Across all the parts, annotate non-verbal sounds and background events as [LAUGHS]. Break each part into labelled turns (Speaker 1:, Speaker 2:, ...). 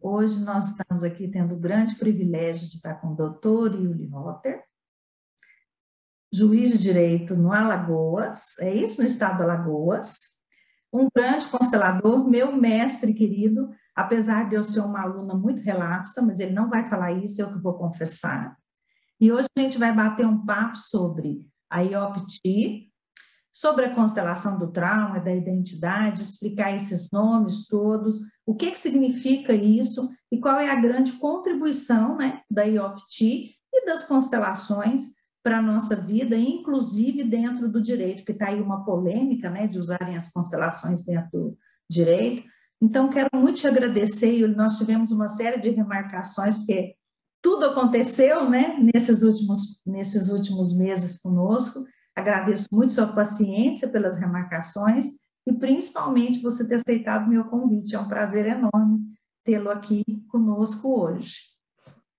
Speaker 1: Hoje nós estamos aqui tendo o grande privilégio de estar com o doutor Yuli Rotter, juiz de direito no Alagoas, é isso, no estado do Alagoas, um grande constelador, meu mestre querido, apesar de eu ser uma aluna muito relapsa, mas ele não vai falar isso, eu que vou confessar. E hoje a gente vai bater um papo sobre a IOPT, sobre a constelação do trauma, da identidade, explicar esses nomes todos, o que, que significa isso e qual é a grande contribuição né, da IOPT e das constelações para a nossa vida, inclusive dentro do direito, que está aí uma polêmica né, de usarem as constelações dentro do direito. Então, quero muito te agradecer, nós tivemos uma série de remarcações, porque tudo aconteceu né, nesses, últimos, nesses últimos meses conosco, Agradeço muito sua paciência pelas remarcações e principalmente você ter aceitado meu convite. É um prazer enorme tê-lo aqui conosco hoje.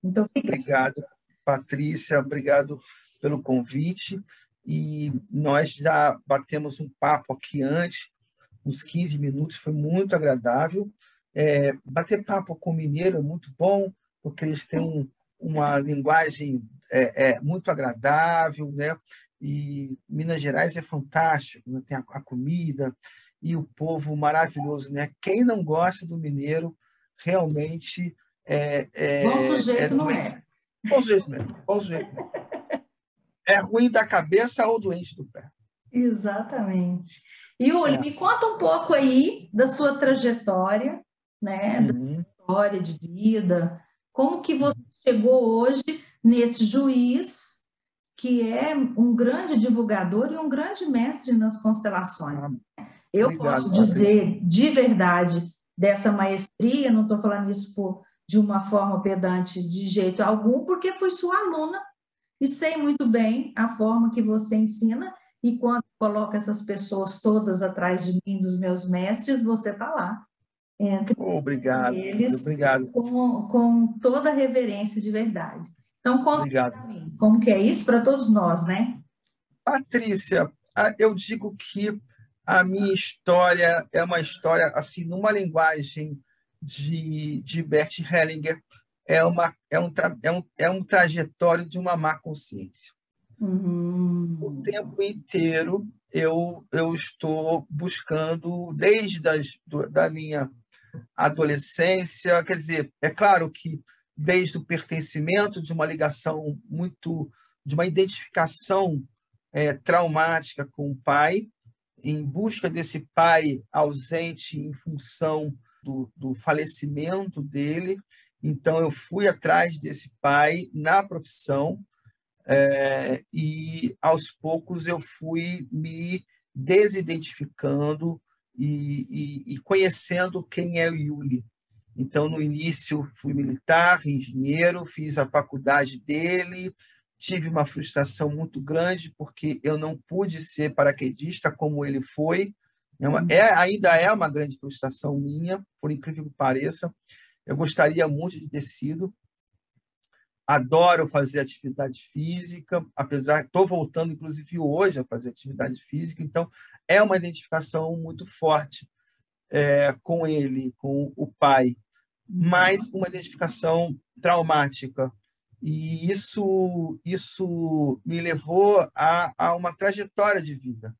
Speaker 2: Muito obrigado. Patrícia. Obrigado pelo convite. E nós já batemos um papo aqui antes, uns 15 minutos, foi muito agradável. É, bater papo com mineiro é muito bom, porque eles têm um, uma linguagem é, é, muito agradável, né? E Minas Gerais é fantástico, né? tem a, a, comida e o povo maravilhoso, né? Quem não gosta do mineiro realmente é, é
Speaker 1: bom sujeito é não é.
Speaker 2: Bom sujeito mesmo, bom sujeito mesmo. É ruim da cabeça ou doente do pé.
Speaker 1: Exatamente. E Uli, é. me conta um pouco aí da sua trajetória, né? Uhum. Da história de vida, como que você chegou hoje nesse juiz que é um grande divulgador e um grande mestre nas constelações. Eu Obrigado, posso dizer de verdade dessa maestria, não estou falando isso por, de uma forma pedante de jeito algum, porque fui sua aluna e sei muito bem a forma que você ensina e quando coloca essas pessoas todas atrás de mim, dos meus mestres, você está lá.
Speaker 2: Entre obrigado, eles, obrigado.
Speaker 1: Com, com toda a reverência de verdade. Então, conta para mim, como que é isso para todos nós, né?
Speaker 2: Patrícia, eu digo que a minha história é uma história, assim, numa linguagem de, de Bert Hellinger, é, uma, é, um, é, um, é um trajetório de uma má consciência. Uhum. O tempo inteiro eu, eu estou buscando, desde as, da minha adolescência, quer dizer, é claro que desde o pertencimento de uma ligação muito, de uma identificação é, traumática com o pai, em busca desse pai ausente em função do, do falecimento dele. Então, eu fui atrás desse pai na profissão é, e, aos poucos, eu fui me desidentificando e, e, e conhecendo quem é o Yuli. Então, no início, fui militar, engenheiro, fiz a faculdade dele, tive uma frustração muito grande, porque eu não pude ser paraquedista como ele foi. É, uma, é ainda é uma grande frustração minha, por incrível que pareça. Eu gostaria muito de ter sido. Adoro fazer atividade física, apesar estou voltando inclusive hoje a fazer atividade física, então é uma identificação muito forte é, com ele, com o pai mas uma identificação traumática. E isso, isso me levou a, a uma trajetória de vida.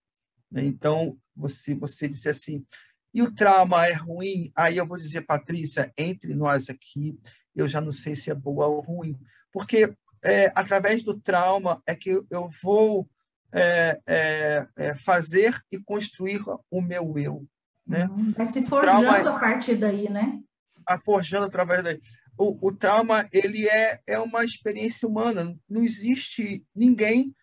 Speaker 2: Né? Então, você, você disse assim, e o trauma é ruim? Aí eu vou dizer, Patrícia, entre nós aqui, eu já não sei se é boa ou ruim, porque é, através do trauma é que eu vou é, é, é fazer e construir o meu eu. Né?
Speaker 1: Uhum. Vai se forjando trauma... a partir daí, né?
Speaker 2: forjando através daí. O, o, trauma ele é, é uma experiência humana. Não existe ninguém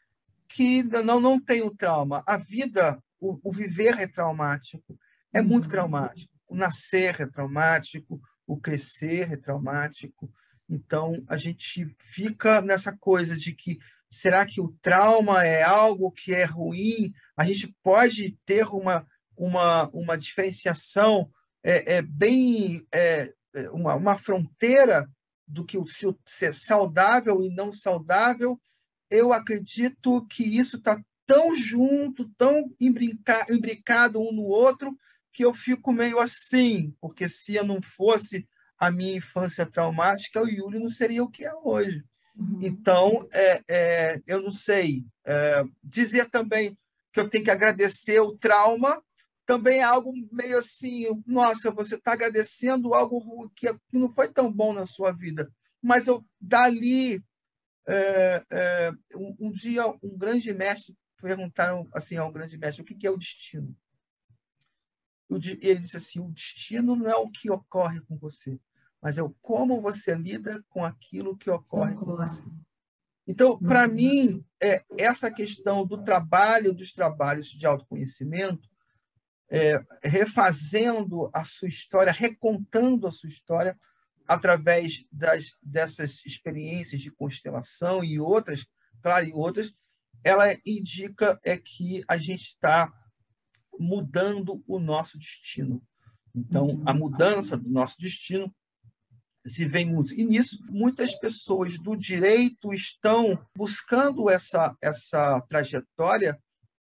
Speaker 2: que não, não tem o trauma. A vida, o, o viver é traumático. É muito uhum. traumático. O nascer é traumático, o crescer é traumático. Então, a gente fica nessa coisa de que será que o trauma é algo que é ruim? A gente pode ter uma, uma, uma diferenciação é, é bem é, é, uma, uma fronteira do que o ser saudável e não saudável, eu acredito que isso está tão junto, tão imbricado um no outro, que eu fico meio assim, porque se eu não fosse a minha infância traumática, o Yuli não seria o que é hoje. Uhum. Então, é, é, eu não sei. É, dizer também que eu tenho que agradecer o trauma também é algo meio assim, nossa, você está agradecendo algo que não foi tão bom na sua vida. Mas eu, dali, é, é, um, um, dia, um grande mestre perguntaram assim ao grande mestre, o que, que é o destino? Ele disse assim, o destino não é o que ocorre com você, mas é o como você lida com aquilo que ocorre com você. Então, para uhum. mim, é, essa questão do trabalho, dos trabalhos de autoconhecimento, é, refazendo a sua história, recontando a sua história através das, dessas experiências de constelação e outras, claro, e outras, ela indica é que a gente está mudando o nosso destino. Então, a uhum. mudança do nosso destino se vem muito. E nisso, muitas pessoas do direito estão buscando essa, essa trajetória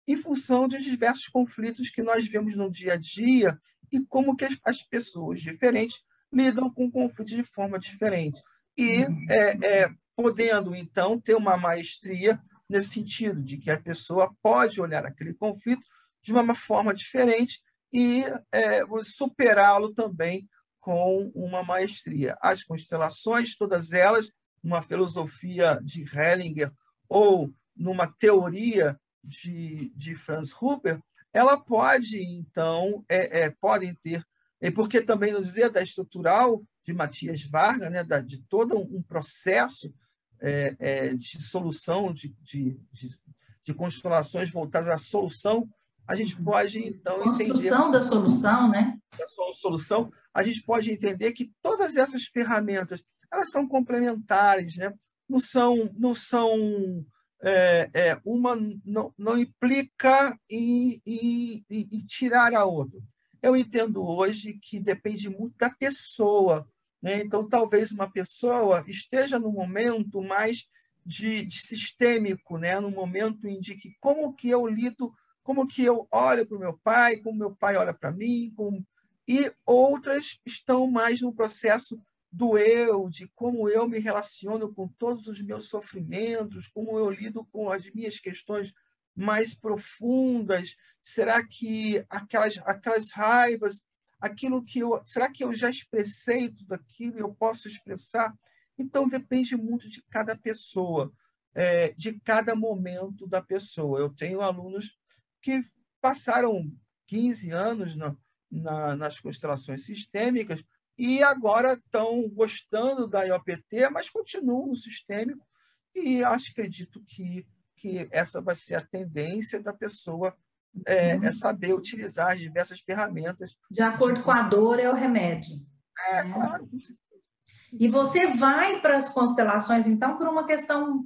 Speaker 2: em função de diversos conflitos que nós vemos no dia a dia e como que as pessoas diferentes lidam com conflitos de forma diferente. E é, é, podendo, então, ter uma maestria nesse sentido, de que a pessoa pode olhar aquele conflito de uma forma diferente e é, superá-lo também com uma maestria. As constelações, todas elas, uma filosofia de Hellinger ou numa teoria de, de Franz Huber, ela pode, então, é, é, podem ter, e porque também não dizer da estrutural de Matias Varga, né, da, de todo um processo é, é, de solução de, de, de, de, constelações voltadas à solução, a gente pode, então,
Speaker 1: Construção entender... da solução, né?
Speaker 2: Da solução, a gente pode entender que todas essas ferramentas, elas são complementares, né? Não são, não são é, é, uma não, não implica em, em, em, tirar a outra. Eu entendo hoje que depende muito da pessoa. Né? Então, talvez uma pessoa esteja no momento mais de, de sistêmico, né? no momento em que como que eu lido, como que eu olho para o meu pai, como meu pai olha para mim, como... e outras estão mais no processo do eu, de como eu me relaciono com todos os meus sofrimentos, como eu lido com as minhas questões mais profundas. Será que aquelas, aquelas raivas, aquilo que eu. Será que eu já expressei tudo aquilo eu posso expressar? Então, depende muito de cada pessoa, é, de cada momento da pessoa. Eu tenho alunos que passaram 15 anos na, na, nas constelações sistêmicas e agora estão gostando da IOPT, mas continuam no sistêmico, e acho, acredito que, que essa vai ser a tendência da pessoa é, uhum. é saber utilizar as diversas ferramentas.
Speaker 1: De acordo com a dor, é o remédio.
Speaker 2: É, né? claro.
Speaker 1: E você vai para as constelações, então, por uma questão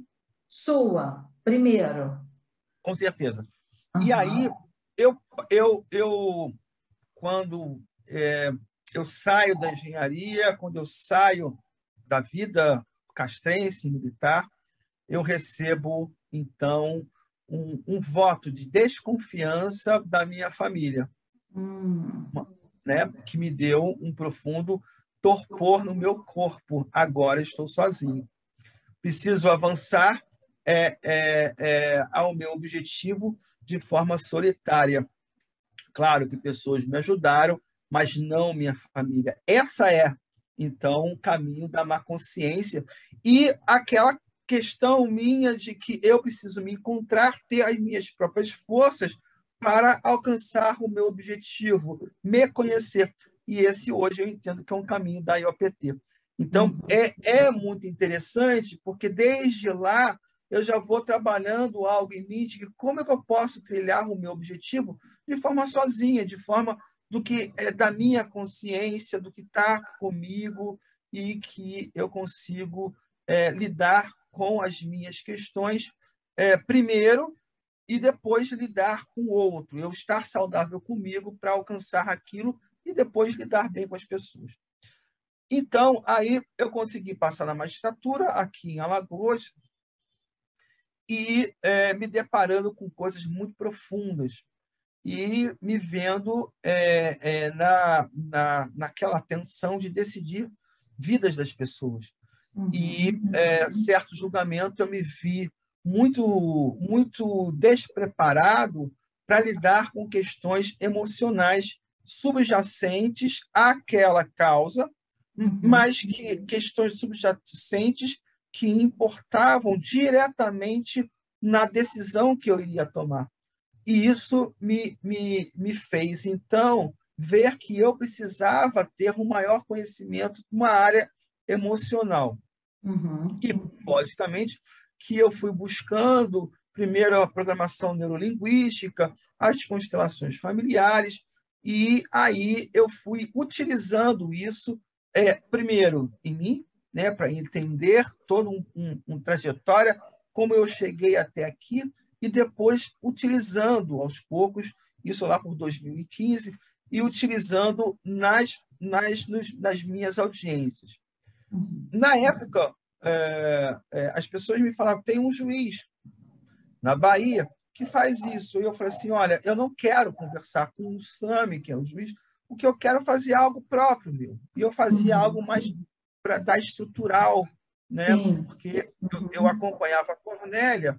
Speaker 1: sua, primeiro.
Speaker 2: Com certeza. Uhum. E aí, eu, eu, eu quando é, eu saio da engenharia, quando eu saio da vida castrense militar, eu recebo, então, um, um voto de desconfiança da minha família, hum. né, que me deu um profundo torpor no meu corpo. Agora estou sozinho. Preciso avançar é, é, é, ao meu objetivo de forma solitária. Claro que pessoas me ajudaram, mas não minha família. Essa é, então, o caminho da má consciência e aquela questão minha de que eu preciso me encontrar, ter as minhas próprias forças para alcançar o meu objetivo, me conhecer. E esse hoje eu entendo que é um caminho da IOPT. Então, uhum. é, é muito interessante, porque desde lá eu já vou trabalhando algo em mim de como é que eu posso trilhar o meu objetivo de forma sozinha, de forma do que é da minha consciência, do que está comigo e que eu consigo é, lidar com as minhas questões é, primeiro e depois lidar com o outro. Eu estar saudável comigo para alcançar aquilo e depois lidar bem com as pessoas. Então, aí eu consegui passar na magistratura aqui em Alagoas e é, me deparando com coisas muito profundas e me vendo é, é, na, na, naquela tensão de decidir vidas das pessoas. Uhum. E é, certo julgamento eu me vi muito muito despreparado para lidar com questões emocionais subjacentes àquela causa, uhum. mas que questões subjacentes que importavam diretamente na decisão que eu iria tomar. E isso me, me, me fez, então, ver que eu precisava ter um maior conhecimento de uma área emocional. Uhum. E, logicamente, que eu fui buscando primeiro a programação neurolinguística, as constelações familiares, e aí eu fui utilizando isso, é, primeiro em mim, né, para entender toda um, um, uma trajetória, como eu cheguei até aqui, e depois utilizando aos poucos, isso lá por 2015, e utilizando nas, nas, nos, nas minhas audiências. Uhum. Na época, é, é, as pessoas me falavam: tem um juiz na Bahia que faz isso. E eu falei assim: olha, eu não quero conversar com o Sami, que é o juiz, porque eu quero fazer algo próprio meu. E eu fazia uhum. algo mais para dar estrutural, né? Sim. Porque eu, eu, acompanhava a Cornélia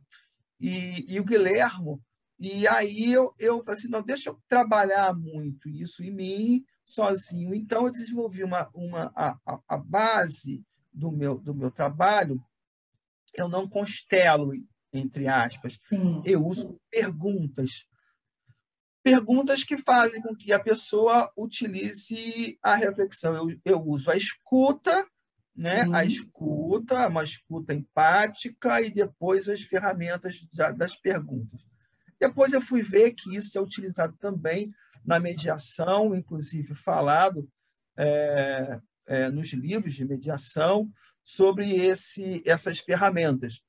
Speaker 2: e, e o Guilhermo, e aí eu, eu falei assim: não, deixa eu trabalhar muito isso em mim sozinho. Então, eu desenvolvi uma, uma, a, a base do meu, do meu trabalho, eu não constelo, entre aspas. Sim. Eu uso perguntas. Perguntas que fazem com que a pessoa utilize a reflexão. Eu, eu uso a escuta, né? a escuta, uma escuta empática, e depois as ferramentas das perguntas. Depois eu fui ver que isso é utilizado também na mediação, inclusive falado é, é, nos livros de mediação sobre esse, essas ferramentas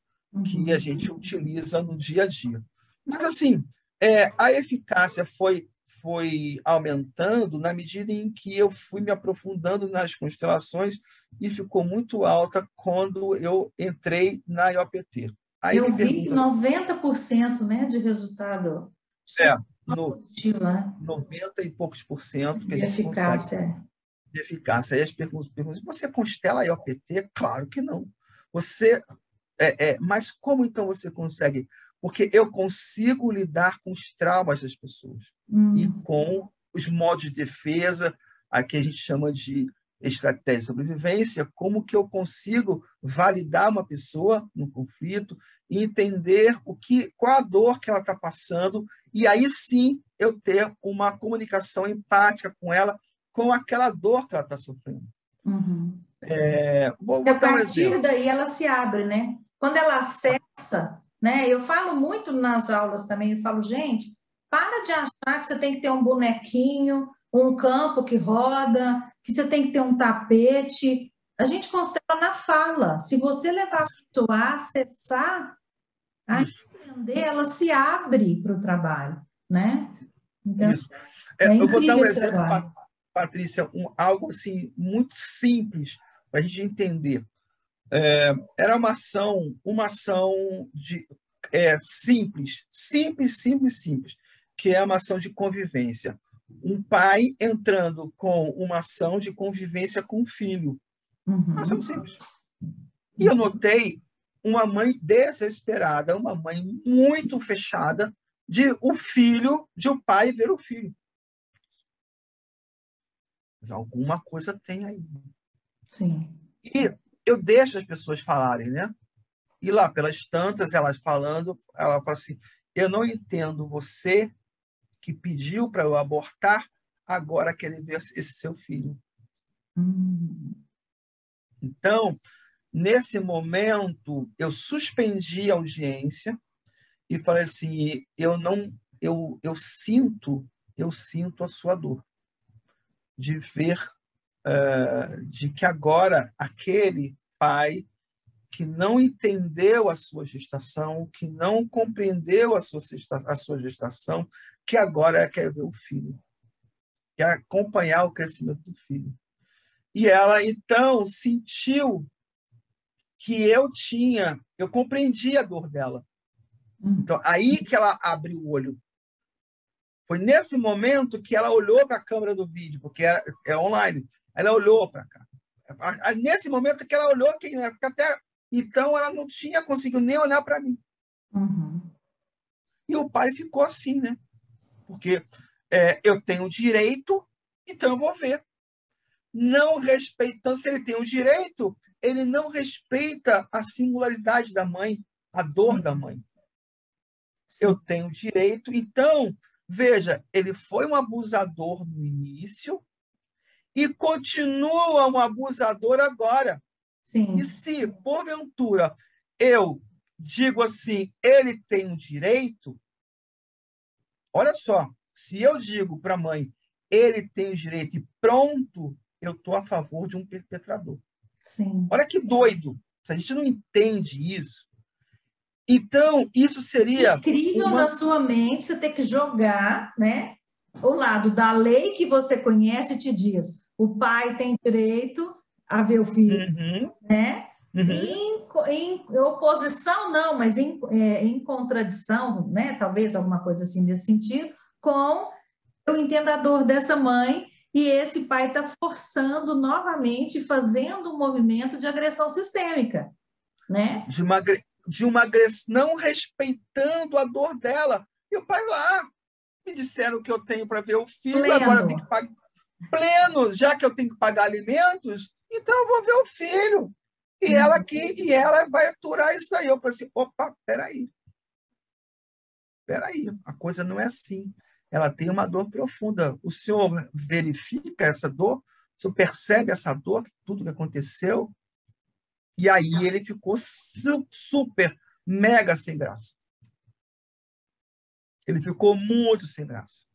Speaker 2: que a uhum. gente utiliza no dia a dia. Mas, assim, é, a eficácia foi, foi aumentando na medida em que eu fui me aprofundando nas constelações e ficou muito alta quando eu entrei na IOPT.
Speaker 1: Aí eu vi pergunta, 90% né, de resultado.
Speaker 2: É, no, positivo, né? 90 e poucos por cento que de eficácia. consegue. É de eficácia. Aí as perguntas, perguntas você constela a IOPT? Claro que não. Você, é, é, mas como então você consegue? Porque eu consigo lidar com os traumas das pessoas hum. e com os modos de defesa, aqui a gente chama de estratégia de sobrevivência, como que eu consigo validar uma pessoa no conflito e entender o que, qual a dor que ela está passando, e aí sim eu ter uma comunicação empática com ela com aquela dor que ela está sofrendo. Uhum. É,
Speaker 1: vou a partir um daí ela se abre, né? Quando ela acessa, né? Eu falo muito nas aulas também, eu falo, gente, para de achar que você tem que ter um bonequinho, um campo que roda, que você tem que ter um tapete. A gente constela na fala. Se você levar a pessoa a acessar, a entender, ela se abre para o trabalho, né?
Speaker 2: Então, Isso. É, é eu vou dar um exemplo Patrícia, um, algo assim muito simples para a gente entender. É, era uma ação, uma ação de é, simples, simples, simples, simples, que é uma ação de convivência. Um pai entrando com uma ação de convivência com o filho. Uhum. Uma ação simples. E eu notei uma mãe desesperada, uma mãe muito fechada, de o filho, de o pai ver o filho. Alguma coisa tem aí.
Speaker 1: Sim.
Speaker 2: E eu deixo as pessoas falarem, né? E lá, pelas tantas, elas falando, ela fala assim: eu não entendo você que pediu para eu abortar, agora quer ver esse seu filho. Hum. Então, nesse momento, eu suspendi a audiência e falei assim: eu não, eu, eu sinto, eu sinto a sua dor de ver uh, de que agora aquele pai que não entendeu a sua gestação, que não compreendeu a sua, a sua gestação, que agora quer ver o filho, quer acompanhar o crescimento do filho. E ela então sentiu que eu tinha, eu compreendi a dor dela. Hum. Então, aí que ela abriu o olho. Foi nesse momento que ela olhou para a câmera do vídeo, porque era, é online. Ela olhou para cá. Nesse momento que ela olhou quem era, porque até então ela não tinha conseguido nem olhar para mim.
Speaker 1: Uhum.
Speaker 2: E o pai ficou assim, né? Porque é, eu tenho direito, então eu vou ver. Não respeitando, se ele tem o direito, ele não respeita a singularidade da mãe, a dor da mãe. Sim. Eu tenho direito, então, veja, ele foi um abusador no início e continua um abusador agora.
Speaker 1: Sim.
Speaker 2: E se, porventura, eu digo assim, ele tem um direito, olha só, se eu digo para a mãe, ele tem o direito e pronto, eu estou a favor de um perpetrador.
Speaker 1: Sim.
Speaker 2: Olha que doido. Se a gente não entende isso. Então, isso seria.
Speaker 1: Incrível uma... na sua mente você ter que jogar, né? O lado da lei que você conhece te diz: o pai tem direito a ver o filho,
Speaker 2: uhum.
Speaker 1: né? Uhum. Em, em, oposição, não, mas em, é, em contradição, né? Talvez alguma coisa assim desse sentido, com eu entendo a dor dessa mãe e esse pai está forçando novamente, fazendo um movimento de agressão sistêmica, né?
Speaker 2: De uma, de uma agressão, não respeitando a dor dela. E o pai lá, me disseram que eu tenho para ver o filho, Pleno. agora eu tenho que pagar. Pleno, já que eu tenho que pagar alimentos, então eu vou ver o filho. E uhum. ela aqui, e ela vai aturar isso daí. Eu falei assim: opa, peraí. Peraí, a coisa não é assim ela tem uma dor profunda. O senhor verifica essa dor? O senhor percebe essa dor, tudo que aconteceu? E aí ele ficou super, mega sem graça. Ele ficou muito sem graça.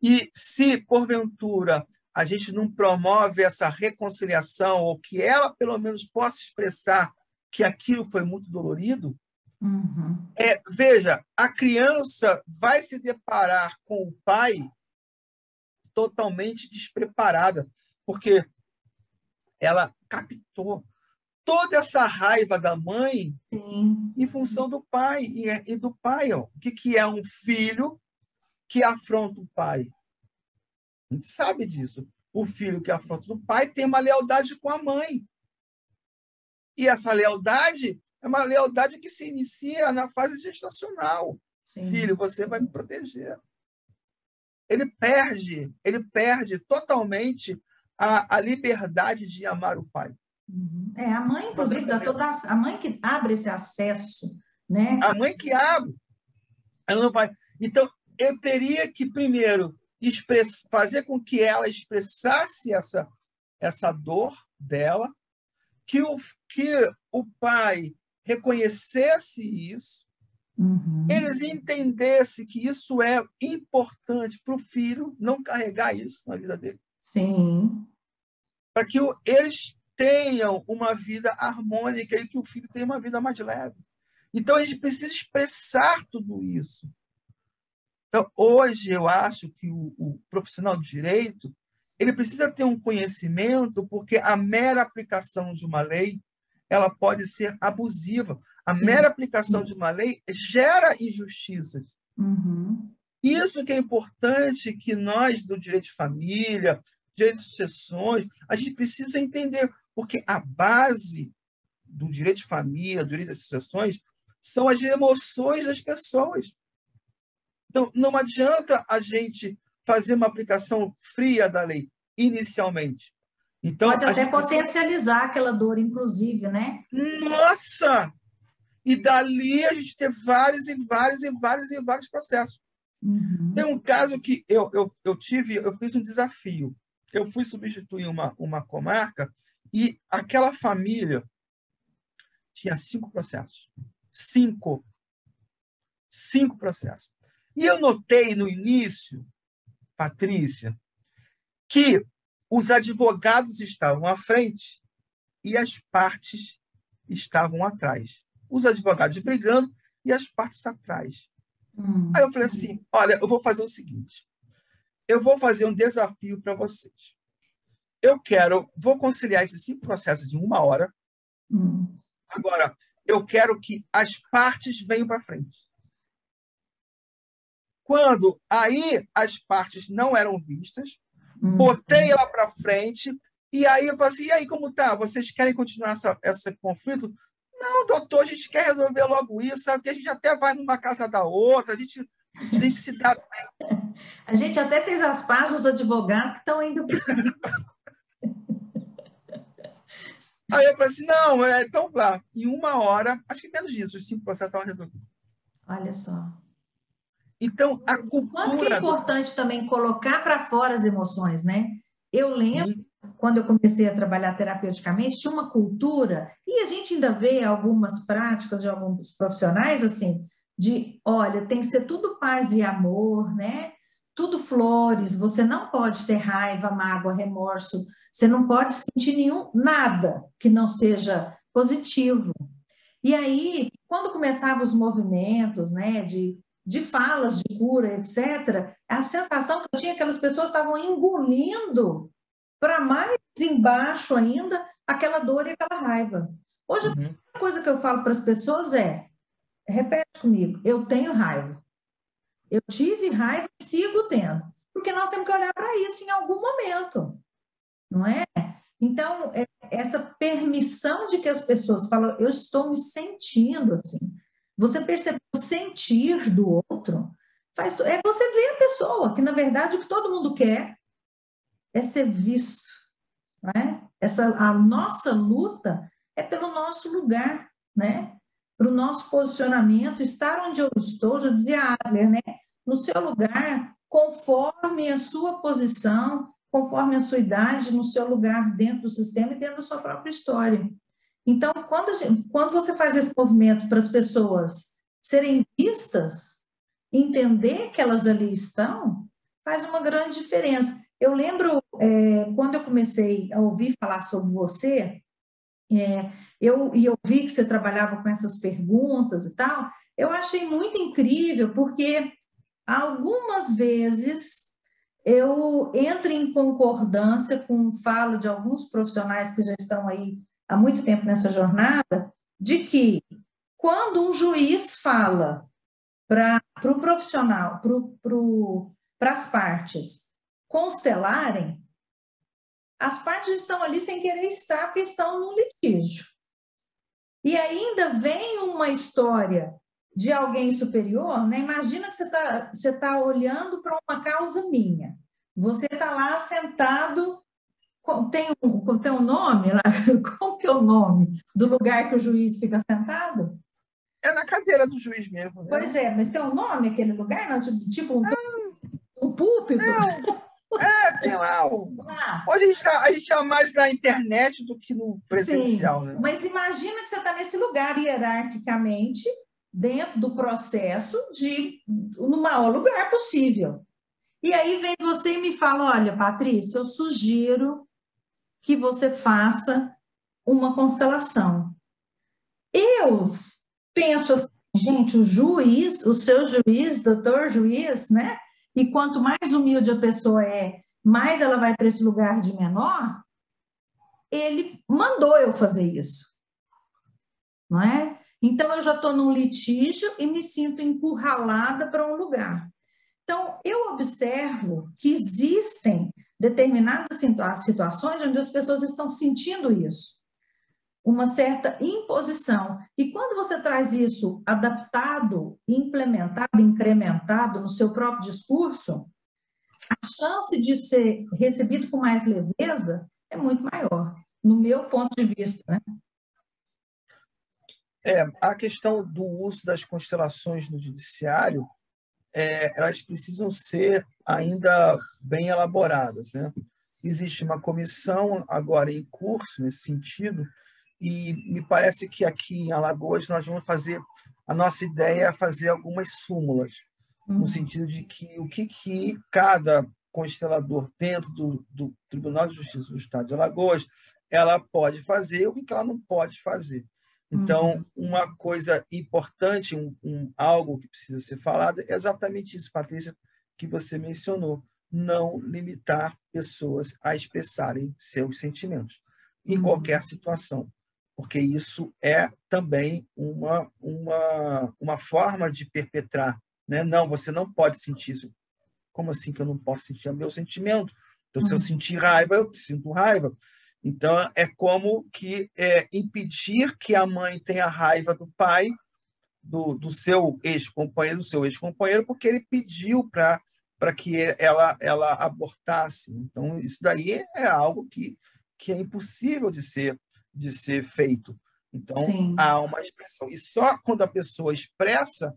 Speaker 2: E se, porventura, a gente não promove essa reconciliação, ou que ela, pelo menos, possa expressar que aquilo foi muito dolorido,
Speaker 1: Uhum.
Speaker 2: É, veja, a criança vai se deparar com o pai totalmente despreparada, porque ela captou toda essa raiva da mãe
Speaker 1: Sim.
Speaker 2: em função do pai e, e do pai. Ó. O que, que é um filho que afronta o pai? A gente sabe disso. O filho que afronta o pai tem uma lealdade com a mãe. E essa lealdade é uma lealdade que se inicia na fase gestacional. Sim. Filho, você vai me proteger. Ele perde, ele perde totalmente a, a liberdade de amar o pai.
Speaker 1: Uhum. É, a mãe, inclusive, dá toda a mãe que abre esse acesso, né?
Speaker 2: A mãe que abre. Ela não vai. Então, eu teria que, primeiro, express, fazer com que ela expressasse essa, essa dor dela, que o, que o pai reconhecesse isso,
Speaker 1: uhum.
Speaker 2: eles entendessem que isso é importante para o filho não carregar isso na vida dele.
Speaker 1: Sim.
Speaker 2: Para que eles tenham uma vida harmônica e que o filho tenha uma vida mais leve. Então, a gente precisa expressar tudo isso. Então, hoje, eu acho que o, o profissional de direito ele precisa ter um conhecimento, porque a mera aplicação de uma lei ela pode ser abusiva. A Sim. mera aplicação de uma lei gera injustiças.
Speaker 1: Uhum.
Speaker 2: Isso que é importante que nós, do direito de família, direito de sucessões, a gente precisa entender, porque a base do direito de família, do direito das sucessões, são as emoções das pessoas. Então, não adianta a gente fazer uma aplicação fria da lei inicialmente. Então,
Speaker 1: Pode até potencializar precisa... aquela dor, inclusive, né?
Speaker 2: Nossa! E dali a gente tem vários e vários e vários e vários processos.
Speaker 1: Uhum.
Speaker 2: Tem um caso que eu, eu, eu tive, eu fiz um desafio. Eu fui substituir uma, uma comarca e aquela família tinha cinco processos. Cinco. Cinco processos. E eu notei no início, Patrícia, que os advogados estavam à frente e as partes estavam atrás. Os advogados brigando e as partes atrás.
Speaker 1: Hum.
Speaker 2: Aí eu falei assim: olha, eu vou fazer o seguinte. Eu vou fazer um desafio para vocês. Eu quero, vou conciliar esses cinco processos em uma hora.
Speaker 1: Hum.
Speaker 2: Agora, eu quero que as partes venham para frente. Quando aí as partes não eram vistas, uhum. botei ela para frente, e aí eu falei assim, e aí como tá? Vocês querem continuar essa, esse conflito? Não, doutor, a gente quer resolver logo isso, sabe? Que a gente até vai numa casa da outra, a gente, a gente se dá bem. [LAUGHS]
Speaker 1: A gente até fez as pazes, os advogados que estão indo. [LAUGHS]
Speaker 2: Aí eu falei assim, não, é, então lá, em uma hora, acho que menos disso, os cinco processos estavam resolvidos.
Speaker 1: Olha só.
Speaker 2: Então, a cultura...
Speaker 1: Quanto que é importante também colocar para fora as emoções, né? Eu lembro, Sim. quando eu comecei a trabalhar terapeuticamente, tinha uma cultura, e a gente ainda vê algumas práticas de alguns profissionais, assim, de, olha, tem que ser tudo paz e amor, né? Tudo flores, você não pode ter raiva, mágoa, remorso, você não pode sentir nenhum, nada que não seja positivo. E aí, quando começavam os movimentos, né, de, de falas de cura, etc., a sensação que eu tinha é que aquelas pessoas estavam engolindo para mais embaixo ainda aquela dor e aquela raiva. Hoje, uhum. a coisa que eu falo para as pessoas é: repete comigo, eu tenho raiva. Eu tive raiva e sigo tendo. Porque nós temos que olhar para isso em algum momento não é? Então, é, essa permissão de que as pessoas falam, eu estou me sentindo assim. Você percebe o sentir do outro, faz, é você ver a pessoa, que na verdade o que todo mundo quer é ser visto. Não é? Essa, a nossa luta é pelo nosso lugar, né? para o nosso posicionamento, estar onde eu estou, já dizia Adler, né? no seu lugar, conforme a sua posição, conforme a sua idade, no seu lugar dentro do sistema e dentro da sua própria história. Então, quando, gente, quando você faz esse movimento para as pessoas serem vistas, entender que elas ali estão, faz uma grande diferença. Eu lembro, é, quando eu comecei a ouvir falar sobre você, é, eu, e eu vi que você trabalhava com essas perguntas e tal, eu achei muito incrível, porque algumas vezes eu entro em concordância com fala de alguns profissionais que já estão aí há muito tempo nessa jornada, de que quando um juiz fala para o pro profissional, para pro, as partes constelarem, as partes estão ali sem querer estar, porque estão no litígio. E ainda vem uma história de alguém superior, né? Imagina que você está você tá olhando para uma causa minha. Você está lá sentado, tem um, tem um nome lá? [LAUGHS] Qual que é o nome do lugar que o juiz fica sentado?
Speaker 2: É na cadeira do juiz mesmo. Né?
Speaker 1: Pois é, mas tem um nome aquele lugar? Não? Tipo, tipo um, um púlpito?
Speaker 2: É, tem lá. O... [LAUGHS] Ah. Hoje a gente, está tá mais na internet do que no presencial. Sim, né?
Speaker 1: Mas imagina que você está nesse lugar hierarquicamente dentro do processo de no maior lugar possível. E aí vem você e me fala: olha, Patrícia, eu sugiro que você faça uma constelação. Eu penso assim, gente, o juiz, o seu juiz, doutor juiz, né? E quanto mais humilde a pessoa é, mais ela vai para esse lugar de menor. Ele mandou eu fazer isso, não é? Então, eu já estou num litígio e me sinto encurralada para um lugar. Então, eu observo que existem determinadas situações onde as pessoas estão sentindo isso, uma certa imposição. E quando você traz isso adaptado, implementado, incrementado no seu próprio discurso, a chance de ser recebido com mais leveza é muito maior, no meu ponto de vista. Né?
Speaker 2: É, a questão do uso das constelações no judiciário, é, elas precisam ser ainda bem elaboradas. Né? Existe uma comissão agora em curso nesse sentido, e me parece que aqui em Alagoas nós vamos fazer, a nossa ideia é fazer algumas súmulas, uhum. no sentido de que o que, que cada constelador dentro do, do Tribunal de Justiça do Estado de Alagoas ela pode fazer o que ela não pode fazer. Então, uhum. uma coisa importante, um, um, algo que precisa ser falado, é exatamente isso, Patrícia, que você mencionou. Não limitar pessoas a expressarem seus sentimentos em uhum. qualquer situação, porque isso é também uma, uma, uma forma de perpetrar Né? Não, você não pode sentir isso. Como assim que eu não posso sentir? É meu sentimento. Então, uhum. se eu uhum. sentir raiva, eu sinto raiva. Então, é como que é, impedir que a mãe tenha raiva do pai, do, do seu ex-companheiro, do seu ex-companheiro, porque ele pediu para que ela, ela abortasse. Então, isso daí é algo que, que é impossível de ser, de ser feito. Então, Sim. há uma expressão. E só quando a pessoa expressa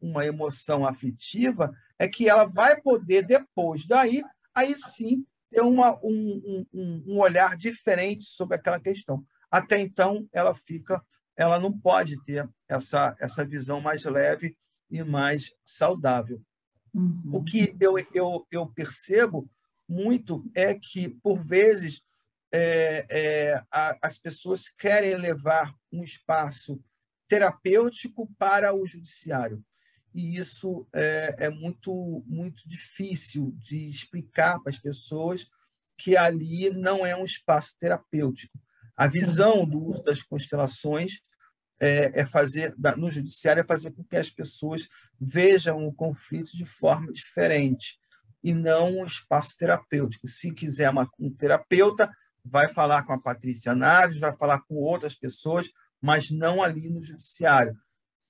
Speaker 2: uma emoção aflitiva é que ela vai poder, depois daí, aí sim, ter uma, um, um, um olhar diferente sobre aquela questão. Até então, ela fica, ela não pode ter essa, essa visão mais leve e mais saudável. Uhum. O que eu, eu, eu percebo muito é que, por vezes, é, é, a, as pessoas querem levar um espaço terapêutico para o judiciário e isso é, é muito, muito difícil de explicar para as pessoas que ali não é um espaço terapêutico. A visão do uso das constelações é, é, fazer, no judiciário, é fazer com que as pessoas vejam o conflito de forma diferente e não um espaço terapêutico. Se quiser uma, um terapeuta, vai falar com a Patrícia Naves, vai falar com outras pessoas, mas não ali no judiciário.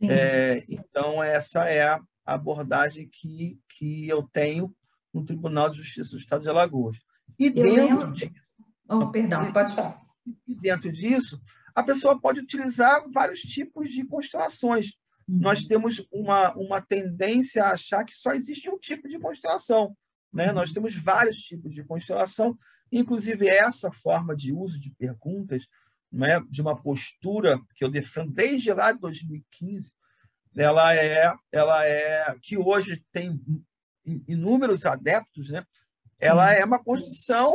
Speaker 2: É, então, essa é a abordagem que, que eu tenho no Tribunal de Justiça do Estado de Alagoas. E eu dentro disso.
Speaker 1: Oh, perdão, pode falar.
Speaker 2: E dentro disso, a pessoa pode utilizar vários tipos de constelações. Uhum. Nós temos uma, uma tendência a achar que só existe um tipo de constelação. Né? Uhum. Nós temos vários tipos de constelação, inclusive essa forma de uso de perguntas né, de uma postura que eu defendo desde lá de 2015, ela é, ela é que hoje tem inúmeros adeptos, né? Ela é uma construção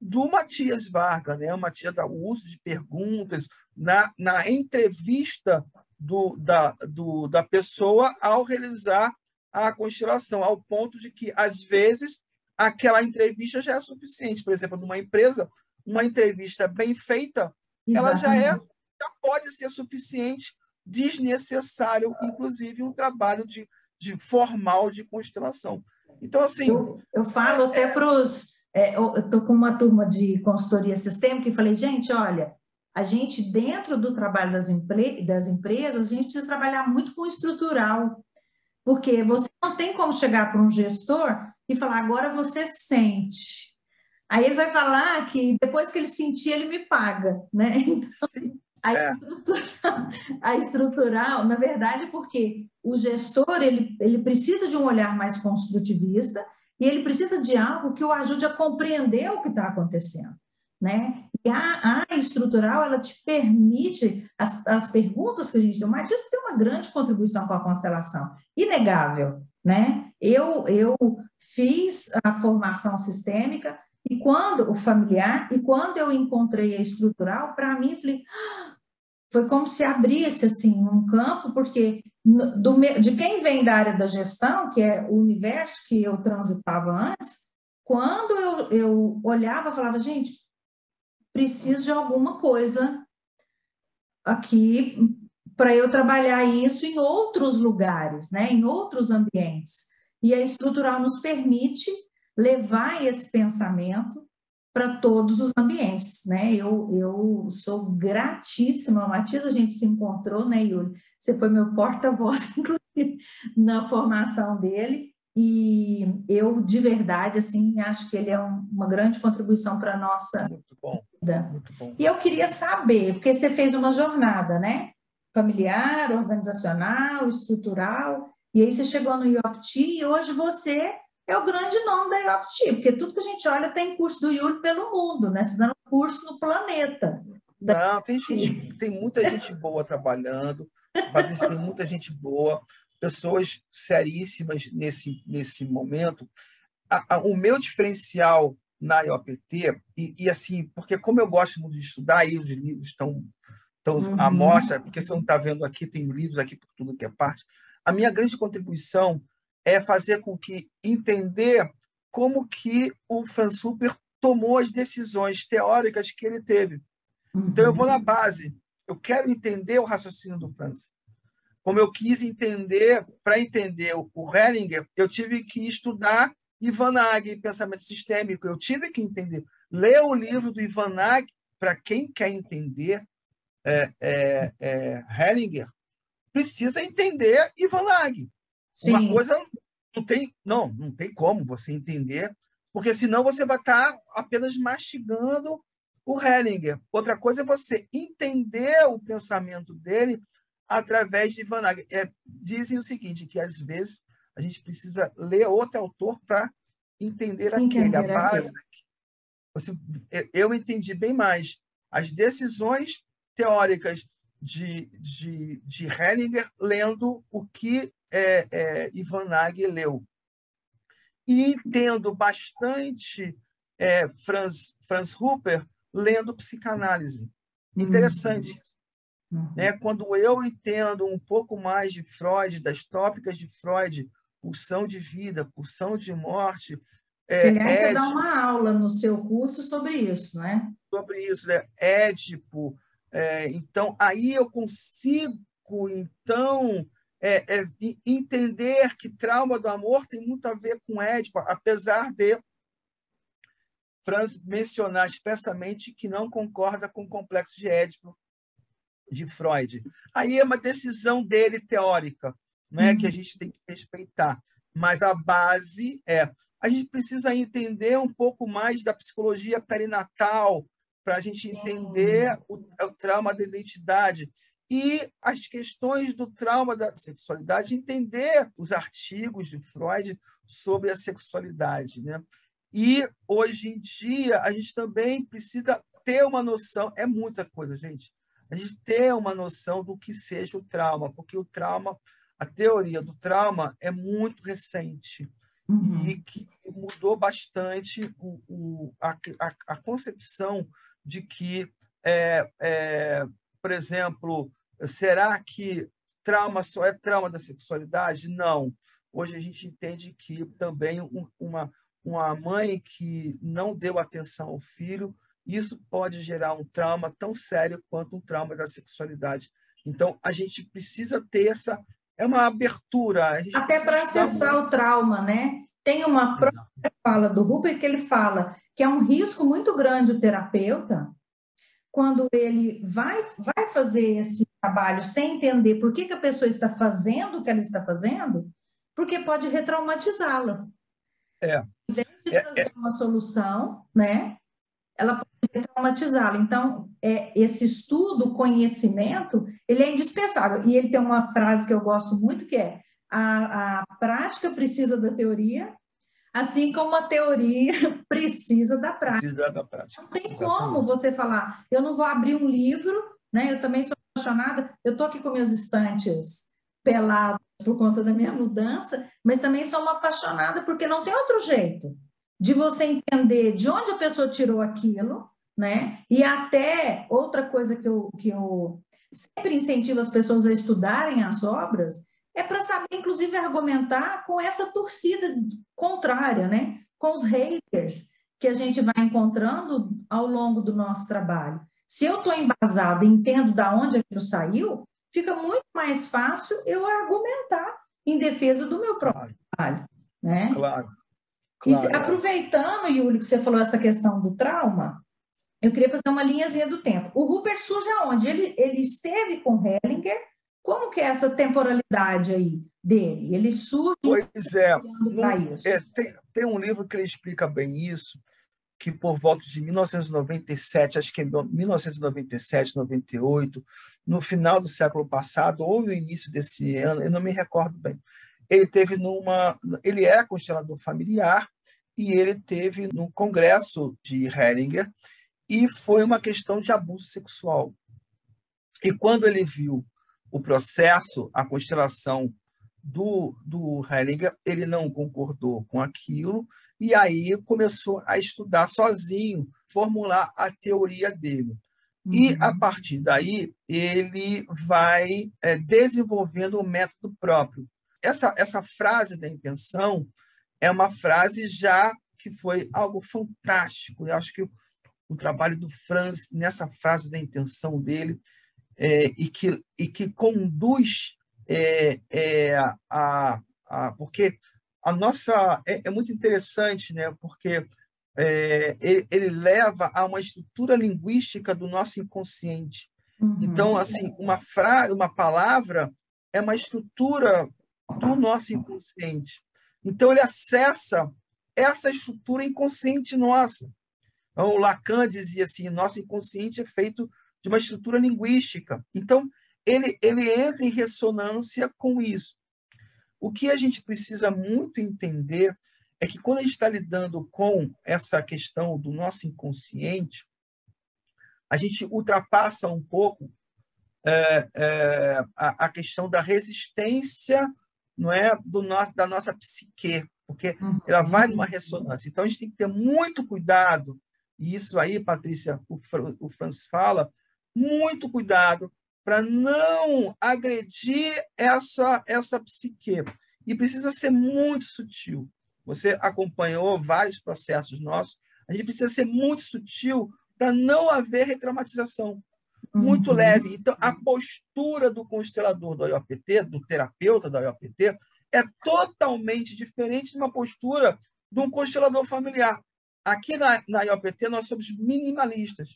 Speaker 2: do Matias Vargas, né? O Matias dá o uso de perguntas na, na entrevista do, da, do, da pessoa ao realizar a constelação, ao ponto de que, às vezes, aquela entrevista já é suficiente. Por exemplo, numa empresa, uma entrevista bem feita ela já é já pode ser suficiente, desnecessário, inclusive um trabalho de, de formal de constelação. Então, assim.
Speaker 1: Eu, eu falo até para os. É, eu estou com uma turma de consultoria sistêmica e falei, gente, olha, a gente, dentro do trabalho das, empre das empresas, a gente precisa trabalhar muito com o estrutural, porque você não tem como chegar para um gestor e falar, agora você sente. Aí ele vai falar que depois que ele sentir, ele me paga, né? [LAUGHS] Então, a, é. estrutural, [LAUGHS] a estrutural, na verdade, porque o gestor ele, ele precisa de um olhar mais construtivista e ele precisa de algo que o ajude a compreender o que está acontecendo, né? E a, a, estrutural, ela te permite, as, as perguntas que a gente tem, o Matias tem uma grande contribuição com a constelação, inegável, né? Eu, eu fiz a formação sistêmica, e quando o familiar, e quando eu encontrei a estrutural, para mim, falei, foi como se abrisse assim um campo, porque do, de quem vem da área da gestão, que é o universo que eu transitava antes, quando eu, eu olhava, falava, gente, preciso de alguma coisa aqui para eu trabalhar isso em outros lugares, né, em outros ambientes. E a estrutural nos permite levar esse pensamento para todos os ambientes, né? Eu, eu sou gratíssima, Matias, a gente se encontrou, né, Yuri? Você foi meu porta-voz, [LAUGHS] inclusive, na formação dele, e eu, de verdade, assim, acho que ele é um, uma grande contribuição para a nossa
Speaker 2: muito bom,
Speaker 1: vida.
Speaker 2: Muito bom.
Speaker 1: E eu queria saber, porque você fez uma jornada, né? Familiar, organizacional, estrutural, e aí você chegou no IOPT e hoje você é o grande nome da IOPT, porque tudo que a gente olha tem curso do Yuri pelo mundo, né? Você dando curso no planeta.
Speaker 2: Não, tem, gente, tem muita gente boa trabalhando, tem muita gente boa, pessoas seríssimas nesse, nesse momento. A, a, o meu diferencial na IOPT, e, e, assim, porque como eu gosto muito de estudar, e os livros estão, estão uhum. à mostra, porque você não está vendo aqui, tem livros aqui por tudo que é parte, a minha grande contribuição é fazer com que entender como que o Franz Super tomou as decisões teóricas que ele teve. Então eu vou na uhum. base, eu quero entender o raciocínio do Franz. Como eu quis entender, para entender o Hellinger, eu tive que estudar Ivan Nag, pensamento sistêmico. Eu tive que entender. Ler o livro do Ivan Nag, para quem quer entender é, é, é, Hellinger, precisa entender Ivan Nag. Uma coisa não tem, não, não tem como você entender, porque senão você vai estar apenas mastigando o Hellinger. Outra coisa é você entender o pensamento dele através de Van Nagel. É, dizem o seguinte, que às vezes a gente precisa ler outro autor para entender, entender aquele. A base, você, eu entendi bem mais as decisões teóricas de, de, de Hellinger lendo o que é, é, Ivan Nagel leu. E entendo bastante é, Franz, Franz Rupert lendo psicanálise. Interessante. Uhum. Né? Quando eu entendo um pouco mais de Freud, das tópicas de Freud, pulsão de vida, pulsão de morte.
Speaker 1: É, Aliás, você dá uma aula no seu curso sobre isso, né?
Speaker 2: Sobre isso, né? Édipo. É, então, aí eu consigo, então, é, é, entender que trauma do amor tem muito a ver com Édipo, apesar de Franz mencionar expressamente que não concorda com o complexo de Édipo de Freud. Aí é uma decisão dele teórica, não é que a uhum. gente tem que respeitar, mas a base é a gente precisa entender um pouco mais da psicologia perinatal para a gente entender o, o trauma da identidade e as questões do trauma da sexualidade, entender os artigos de Freud sobre a sexualidade, né? E hoje em dia a gente também precisa ter uma noção, é muita coisa, gente. A gente ter uma noção do que seja o trauma, porque o trauma, a teoria do trauma é muito recente uhum. e que mudou bastante o, o a, a, a, concepção de que, é, é, por exemplo, será que trauma só é trauma da sexualidade? Não. Hoje a gente entende que também uma, uma mãe que não deu atenção ao filho, isso pode gerar um trauma tão sério quanto um trauma da sexualidade. Então, a gente precisa ter essa. É uma abertura.
Speaker 1: Até para acessar o trauma, né? Tem uma própria fala do Rupert que ele fala que é um risco muito grande o terapeuta, quando ele vai, vai fazer esse trabalho sem entender por que, que a pessoa está fazendo o que ela está fazendo, porque pode retraumatizá-la.
Speaker 2: É.
Speaker 1: Em vez de trazer é, é. uma solução, né? Ela pode traumatizá-la. Então, é, esse estudo, conhecimento, ele é indispensável. E ele tem uma frase que eu gosto muito, que é a, a prática precisa da teoria, assim como a teoria [LAUGHS] precisa da prática.
Speaker 2: Precisa da prática.
Speaker 1: Não tem Exatamente. como você falar, eu não vou abrir um livro, né? Eu também sou apaixonada, eu estou aqui com minhas estantes peladas por conta da minha mudança, mas também sou uma apaixonada porque não tem outro jeito de você entender de onde a pessoa tirou aquilo, né? E até outra coisa que eu, que eu sempre incentivo as pessoas a estudarem as obras é para saber, inclusive, argumentar com essa torcida contrária, né? Com os haters que a gente vai encontrando ao longo do nosso trabalho. Se eu estou embasada, entendo da onde aquilo saiu, fica muito mais fácil eu argumentar em defesa do meu próprio trabalho. Né?
Speaker 2: Claro.
Speaker 1: claro. E, aproveitando, Yuri, que você falou essa questão do trauma, eu queria fazer uma linhazinha do tempo. O Rupert surge aonde? Ele, ele esteve com Hellinger. Como que é essa temporalidade aí dele? Ele surge...
Speaker 2: Pois é. No, é tem, tem um livro que ele explica bem isso, que por volta de 1997, acho que é 1997, 98, no final do século passado ou no início desse ano, eu não me recordo bem. Ele teve numa, ele é constelador familiar e ele teve no congresso de Heringer e foi uma questão de abuso sexual. E quando ele viu o processo, a constelação do, do Heringer, ele não concordou com aquilo e aí começou a estudar sozinho, formular a teoria dele. Uhum. E, a partir daí, ele vai é, desenvolvendo o um método próprio. Essa, essa frase da intenção é uma frase já que foi algo fantástico. Eu acho que o, o trabalho do Franz, nessa frase da intenção dele, é, e, que, e que conduz é, é, a, a, porque a nossa é, é muito interessante, né? Porque é, ele, ele, leva a uma estrutura linguística do nosso inconsciente. Uhum. Então, assim, uma frase, uma palavra é uma estrutura do nosso inconsciente. Então, ele acessa essa estrutura inconsciente nossa. Então, o Lacan dizia assim: nosso inconsciente é feito de uma estrutura linguística. Então, ele, ele entra em ressonância com isso. O que a gente precisa muito entender é que quando a gente está lidando com essa questão do nosso inconsciente, a gente ultrapassa um pouco é, é, a, a, questão da resistência não é do nosso, da nossa psique, porque ela vai numa ressonância. Então a gente tem que ter muito cuidado, e isso aí, Patrícia, o, o Franz fala, muito cuidado para não agredir essa, essa psique. E precisa ser muito sutil. Você acompanhou vários processos nossos. A gente precisa ser muito sutil para não haver retraumatização. Muito uhum. leve. Então, a postura do constelador do IOPT, do terapeuta do IOPT, é totalmente diferente de uma postura de um constelador familiar. Aqui na, na IOPT, nós somos minimalistas.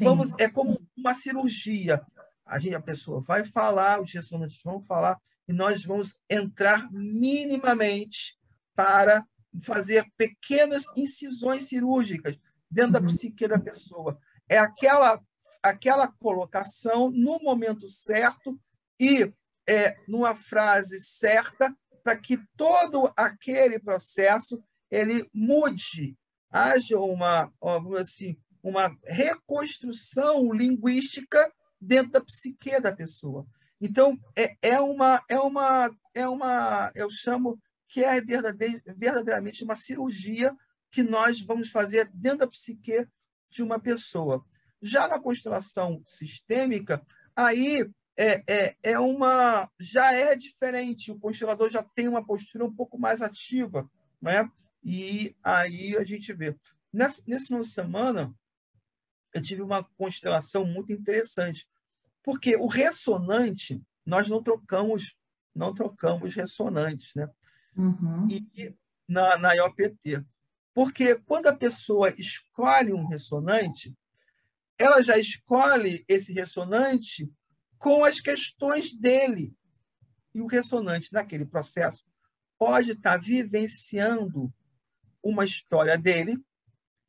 Speaker 2: Vamos, é como uma cirurgia a, gente, a pessoa vai falar, os ressonantes vão falar, e nós vamos entrar minimamente para fazer pequenas incisões cirúrgicas dentro da uhum. psique da pessoa. É aquela, aquela colocação no momento certo e é, numa frase certa para que todo aquele processo ele mude, haja uma, assim, uma reconstrução linguística dentro da psique da pessoa. Então, é, é, uma, é, uma, é uma, eu chamo que é verdadeiramente uma cirurgia que nós vamos fazer dentro da psique de uma pessoa. Já na constelação sistêmica, aí é, é, é uma já é diferente. O constelador já tem uma postura um pouco mais ativa, né? E aí a gente vê. Nessa, nessa semana, eu tive uma constelação muito interessante, porque o ressonante nós não trocamos não trocamos ressonantes, né?
Speaker 1: Uhum.
Speaker 2: E na, na IOPT. Porque quando a pessoa escolhe um ressonante, ela já escolhe esse ressonante com as questões dele. E o ressonante, naquele processo, pode estar vivenciando uma história dele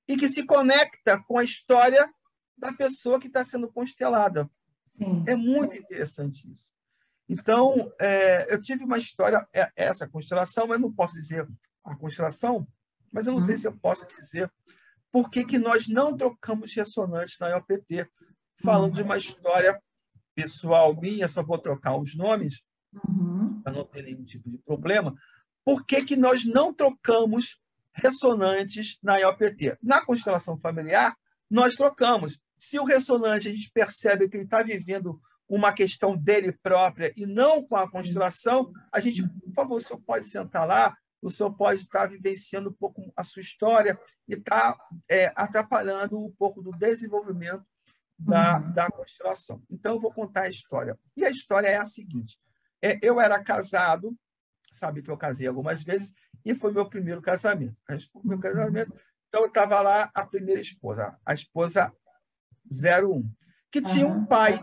Speaker 2: e que se conecta com a história da pessoa que está sendo constelada. Sim. É muito interessante isso. Então, é, eu tive uma história, é, essa constelação, mas não posso dizer a constelação, mas eu não uhum. sei se eu posso dizer por que, que nós não trocamos ressonantes na IOPT, falando uhum. de uma história pessoal minha, só vou trocar os nomes,
Speaker 1: uhum.
Speaker 2: para não ter nenhum tipo de problema. Por que, que nós não trocamos ressonantes na IOPT? Na constelação familiar, nós trocamos. Se o ressonante a gente percebe que ele está vivendo uma questão dele própria e não com a constelação, a gente, por favor, o senhor pode sentar lá, o senhor pode estar vivenciando um pouco a sua história e está é, atrapalhando um pouco do desenvolvimento da, uhum. da constelação. Então, eu vou contar a história. E a história é a seguinte: é, eu era casado, sabe que eu casei algumas vezes, e foi meu primeiro casamento. Meu casamento então, eu estava lá a primeira esposa, a esposa 01, que tinha um pai.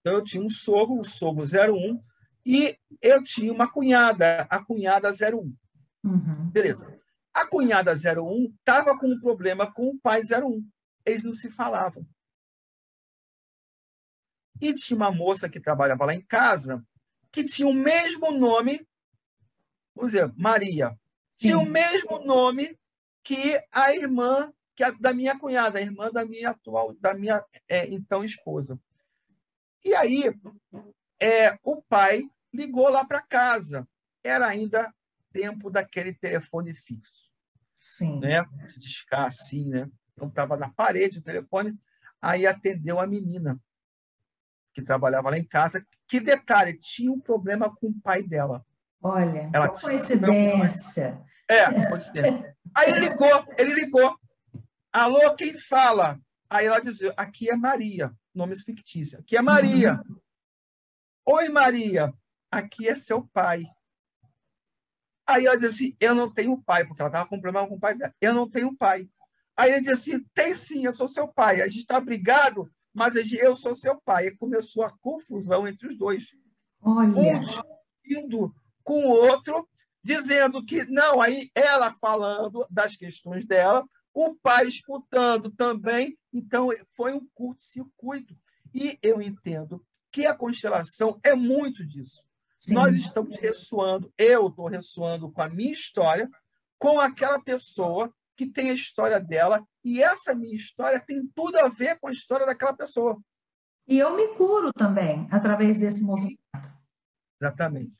Speaker 2: Então, eu tinha um sogro, o sogro 01, e eu tinha uma cunhada, a cunhada 01.
Speaker 1: Uhum.
Speaker 2: Beleza. A cunhada 01 estava com um problema com o pai 01. Eles não se falavam. E tinha uma moça que trabalhava lá em casa que tinha o mesmo nome, vamos dizer, Maria. Tinha Sim. o mesmo nome que a irmã que a, da minha cunhada, a irmã da minha atual, da minha é, então esposa. E aí, é, o pai ligou lá para casa. Era ainda tempo daquele telefone fixo.
Speaker 1: Sim.
Speaker 2: Né? De discar assim, né? Então, estava na parede o telefone. Aí atendeu a menina que trabalhava lá em casa. Que detalhe, tinha um problema com o pai dela.
Speaker 1: Olha, Ela que coincidência.
Speaker 2: É, coincidência. Aí ele ligou, ele ligou. Alô, quem fala? Aí ela dizia, aqui é Maria, nome fictício. Aqui é Maria. Uhum. Oi, Maria. aqui é seu pai. Aí ela disse assim, eu não tenho pai, porque ela estava com problema com o pai dela. Eu não tenho pai. Aí ele disse assim, tem sim, eu sou seu pai. A gente está brigado, mas eu sou seu pai. E começou a confusão entre os dois.
Speaker 1: Olha.
Speaker 2: Um indo com o outro, dizendo que não, aí ela falando das questões dela, o pai escutando também. Então, foi um curto-circuito. E eu entendo que a constelação é muito disso. Sim. Nós estamos ressoando, eu estou ressoando com a minha história, com aquela pessoa que tem a história dela, e essa minha história tem tudo a ver com a história daquela pessoa.
Speaker 1: E eu me curo também através desse movimento.
Speaker 2: Exatamente.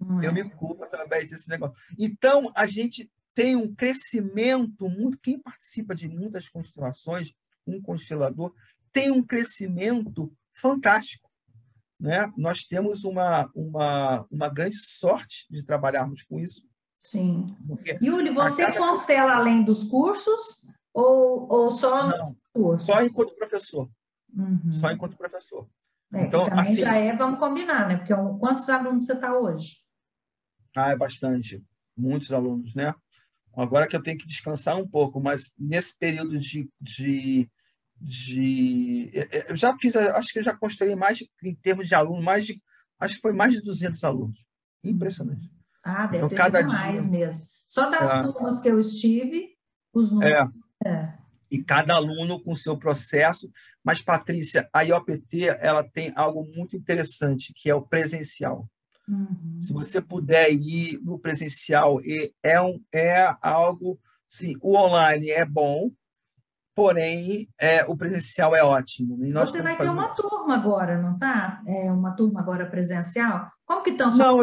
Speaker 2: Hum. Eu me curo através desse negócio. Então, a gente tem um crescimento muito. Quem participa de muitas constelações, um constelador, tem um crescimento fantástico. Né? Nós temos uma, uma, uma grande sorte de trabalharmos com isso.
Speaker 1: Sim. Yuri, você cada... constela além dos cursos ou, ou só
Speaker 2: Não, curso? Só enquanto professor. Uhum. Só enquanto professor.
Speaker 1: É, então, também assim, já é, vamos combinar, né? Porque quantos alunos você está hoje?
Speaker 2: Ah, é bastante. Muitos alunos, né? Agora que eu tenho que descansar um pouco, mas nesse período de, de de. Eu já fiz, acho que eu já construí mais, em termos de alunos, mais de, acho que foi mais de 200 alunos. Impressionante.
Speaker 1: Ah, deve então, ter cada sido mais dia, mesmo. Só das é, turmas que eu estive, os números.
Speaker 2: É, é. E cada aluno com seu processo. Mas, Patrícia, a IOPT ela tem algo muito interessante, que é o presencial. Uhum. Se você puder ir no presencial, é, um, é algo. Sim, o online é bom, porém é, o presencial é ótimo.
Speaker 1: Você vai ter uma turma agora, não tá? É uma turma agora presencial? Como que estão
Speaker 2: Não,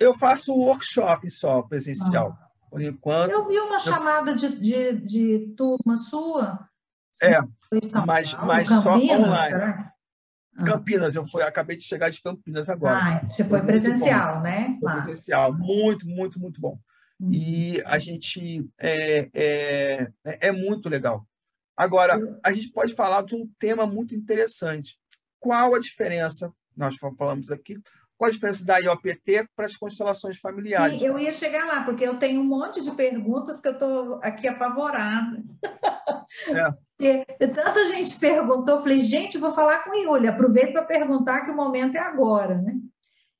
Speaker 2: eu faço um workshop só presencial, ah. por enquanto.
Speaker 1: Eu vi uma eu... chamada de, de, de, turma sua.
Speaker 2: É, mas, mas Campinas, só online. Será? Ah. Campinas, eu fui, acabei de chegar de Campinas agora.
Speaker 1: Ah, você foi, foi presencial, né?
Speaker 2: Foi presencial, muito, muito, muito bom. Hum. E a gente é, é, é muito legal. Agora, a gente pode falar de um tema muito interessante. Qual a diferença, nós falamos aqui, qual a diferença da IOPT para as constelações familiares?
Speaker 1: Sim, eu ia chegar lá, porque eu tenho um monte de perguntas que eu estou aqui apavorada. É. [LAUGHS] tanta gente perguntou, falei, gente, vou falar com o Yuli, aproveito para perguntar que o momento é agora, né?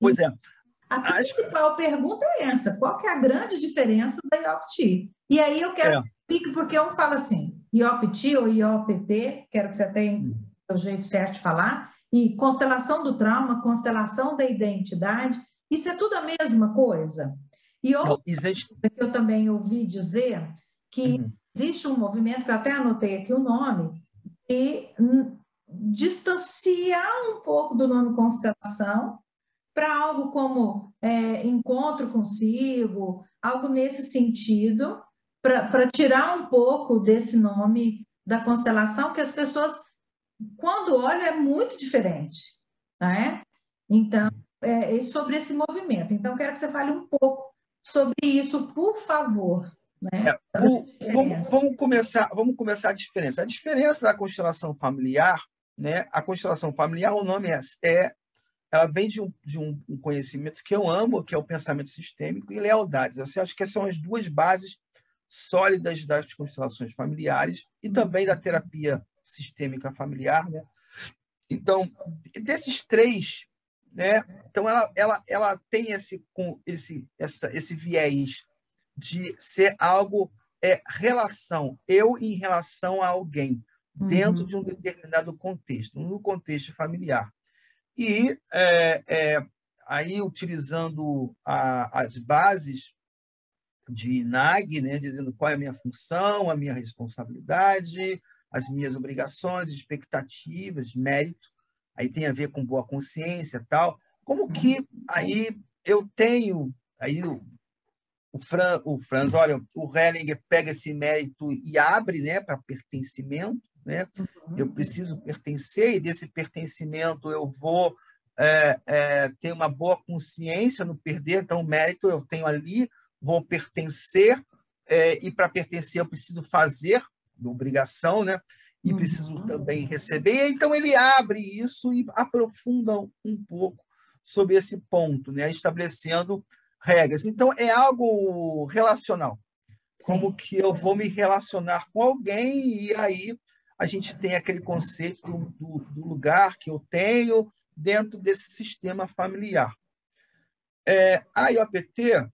Speaker 2: Pois é.
Speaker 1: A principal pergunta é essa: qual que é a grande diferença da IOPT? E aí eu quero é. porque um fala assim, IOPT ou IOPT, quero que você tenha hum. o jeito certo de falar, e constelação do trauma, constelação da identidade, isso é tudo a mesma coisa. E outra existe... que eu também ouvi dizer que uhum. Existe um movimento, que eu até anotei aqui o nome, que distanciar um pouco do nome constelação para algo como é, encontro consigo, algo nesse sentido, para tirar um pouco desse nome da constelação, que as pessoas, quando olham, é muito diferente. Né? Então, é, é sobre esse movimento. Então, quero que você fale um pouco sobre isso, por favor. Né?
Speaker 2: É, o, vamos, vamos, começar, vamos começar a diferença. A diferença da constelação familiar, né? A constelação familiar, o nome é, é ela vem de, um, de um, um, conhecimento que eu amo, que é o pensamento sistêmico e lealdades. Assim, acho que são as duas bases sólidas das constelações familiares e também da terapia sistêmica familiar, né? Então, desses três, né? Então ela, ela, ela tem esse com esse essa, esse viés de ser algo é relação, eu em relação a alguém dentro uhum. de um determinado contexto, no contexto familiar. E é, é, aí utilizando a, as bases de NAG, né, dizendo qual é a minha função, a minha responsabilidade, as minhas obrigações, expectativas, mérito. Aí tem a ver com boa consciência, tal. Como que aí eu tenho aí o, Fran, o Franz, olha, o Hellinger pega esse mérito e abre, né, para pertencimento, né? Uhum. Eu preciso pertencer e desse pertencimento eu vou é, é, ter uma boa consciência no perder, então o mérito eu tenho ali vou pertencer, é, e para pertencer eu preciso fazer, obrigação, né? E preciso uhum. também receber. Então ele abre isso e aprofunda um pouco sobre esse ponto, né? estabelecendo regras. Então, é algo relacional. Como Sim. que eu vou me relacionar com alguém e aí a gente tem aquele conceito do, do, do lugar que eu tenho dentro desse sistema familiar. É, a IOPT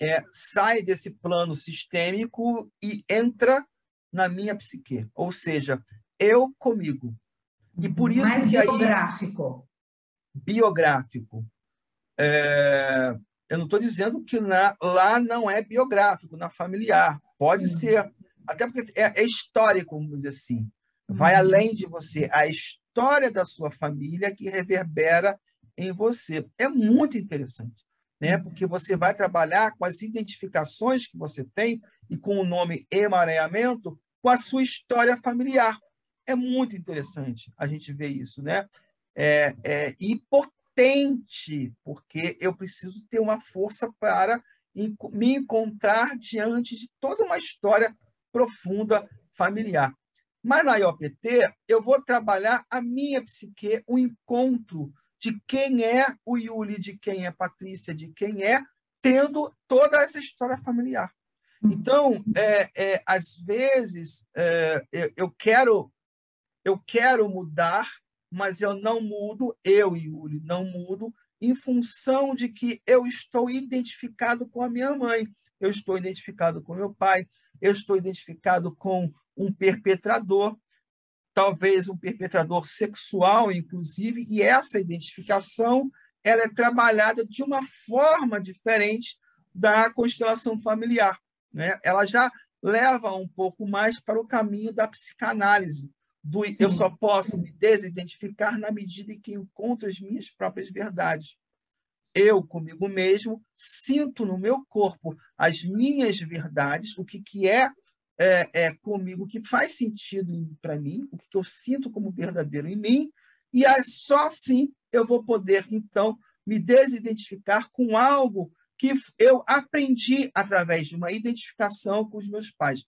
Speaker 2: é, sai desse plano sistêmico e entra na minha psique, ou seja, eu comigo.
Speaker 1: E por isso Mais que biográfico.
Speaker 2: Aí, biográfico. É, eu não estou dizendo que na, lá não é biográfico, na familiar. Pode uhum. ser. Até porque é, é histórico, vamos dizer assim. Vai uhum. além de você. A história da sua família que reverbera em você. É muito interessante, né? Uhum. porque você vai trabalhar com as identificações que você tem e com o nome emaranhamento com a sua história familiar. É muito interessante a gente ver isso, né? É, é, e potente, porque eu preciso ter uma força para me encontrar diante de toda uma história profunda familiar. Mas na IOPT, eu vou trabalhar a minha psique, o encontro de quem é o Yuli, de quem é Patrícia, de quem é, tendo toda essa história familiar. Uhum. Então, é, é, às vezes, é, eu quero eu quero mudar, mas eu não mudo, eu, Yuli, não mudo, em função de que eu estou identificado com a minha mãe, eu estou identificado com meu pai, eu estou identificado com um perpetrador, talvez um perpetrador sexual, inclusive, e essa identificação ela é trabalhada de uma forma diferente da constelação familiar. Né? Ela já leva um pouco mais para o caminho da psicanálise, do Sim. eu só posso me desidentificar na medida em que encontro as minhas próprias verdades. Eu, comigo mesmo, sinto no meu corpo as minhas verdades, o que, que é, é, é comigo, o que faz sentido para mim, o que, que eu sinto como verdadeiro em mim, e é só assim eu vou poder, então, me desidentificar com algo que eu aprendi através de uma identificação com os meus pais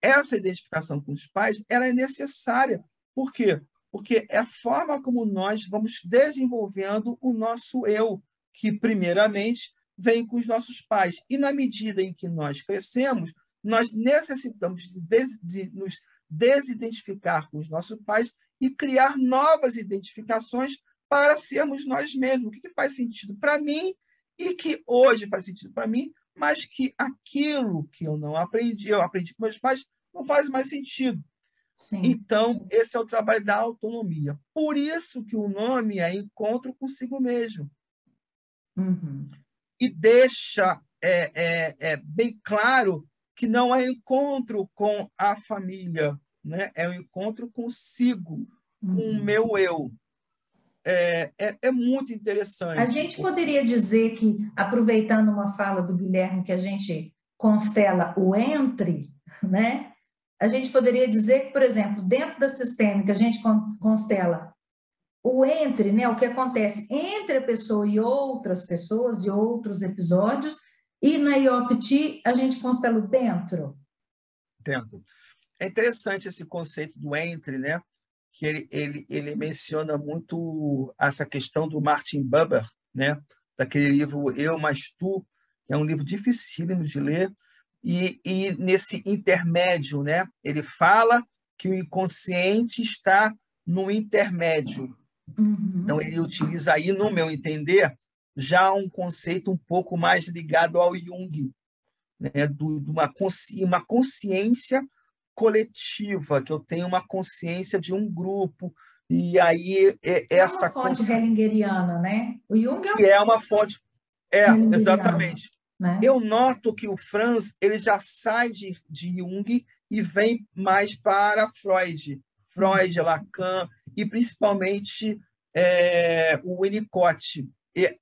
Speaker 2: essa identificação com os pais ela é necessária. Por quê? Porque é a forma como nós vamos desenvolvendo o nosso eu, que primeiramente vem com os nossos pais. E na medida em que nós crescemos, nós necessitamos de, des de nos desidentificar com os nossos pais e criar novas identificações para sermos nós mesmos. O que, que faz sentido para mim e que hoje faz sentido para mim, mas que aquilo que eu não aprendi, eu aprendi com meus pais, não faz mais sentido. Sim. Então, esse é o trabalho da autonomia. Por isso que o nome é encontro consigo mesmo.
Speaker 1: Uhum.
Speaker 2: E deixa é, é, é, bem claro que não é encontro com a família, né? é um encontro consigo, uhum. com o uhum. meu eu. É, é, é, muito interessante.
Speaker 1: A gente poderia dizer que, aproveitando uma fala do Guilherme, que a gente constela o entre, né? A gente poderia dizer que, por exemplo, dentro da sistêmica, a gente constela o entre, né? O que acontece entre a pessoa e outras pessoas e outros episódios, e na IOPT a gente constela o dentro.
Speaker 2: Dentro. É interessante esse conceito do entre, né? Que ele, ele, ele menciona muito essa questão do Martin Buber, né? daquele livro Eu Mais Tu, que é um livro dificílimo de ler, e, e nesse intermédio, né? ele fala que o inconsciente está no intermédio.
Speaker 1: Uhum.
Speaker 2: Então, ele utiliza aí, no meu entender, já um conceito um pouco mais ligado ao Jung, né? Do, de uma, consci, uma consciência coletiva, que eu tenho uma consciência de um grupo, e aí é, é essa
Speaker 1: uma fonte hellingeriana, né?
Speaker 2: O Jung é, que é uma fonte é exatamente. Né? Eu noto que o Franz ele já sai de, de Jung e vem mais para Freud, Freud, uhum. Lacan e principalmente é, o Winnicott.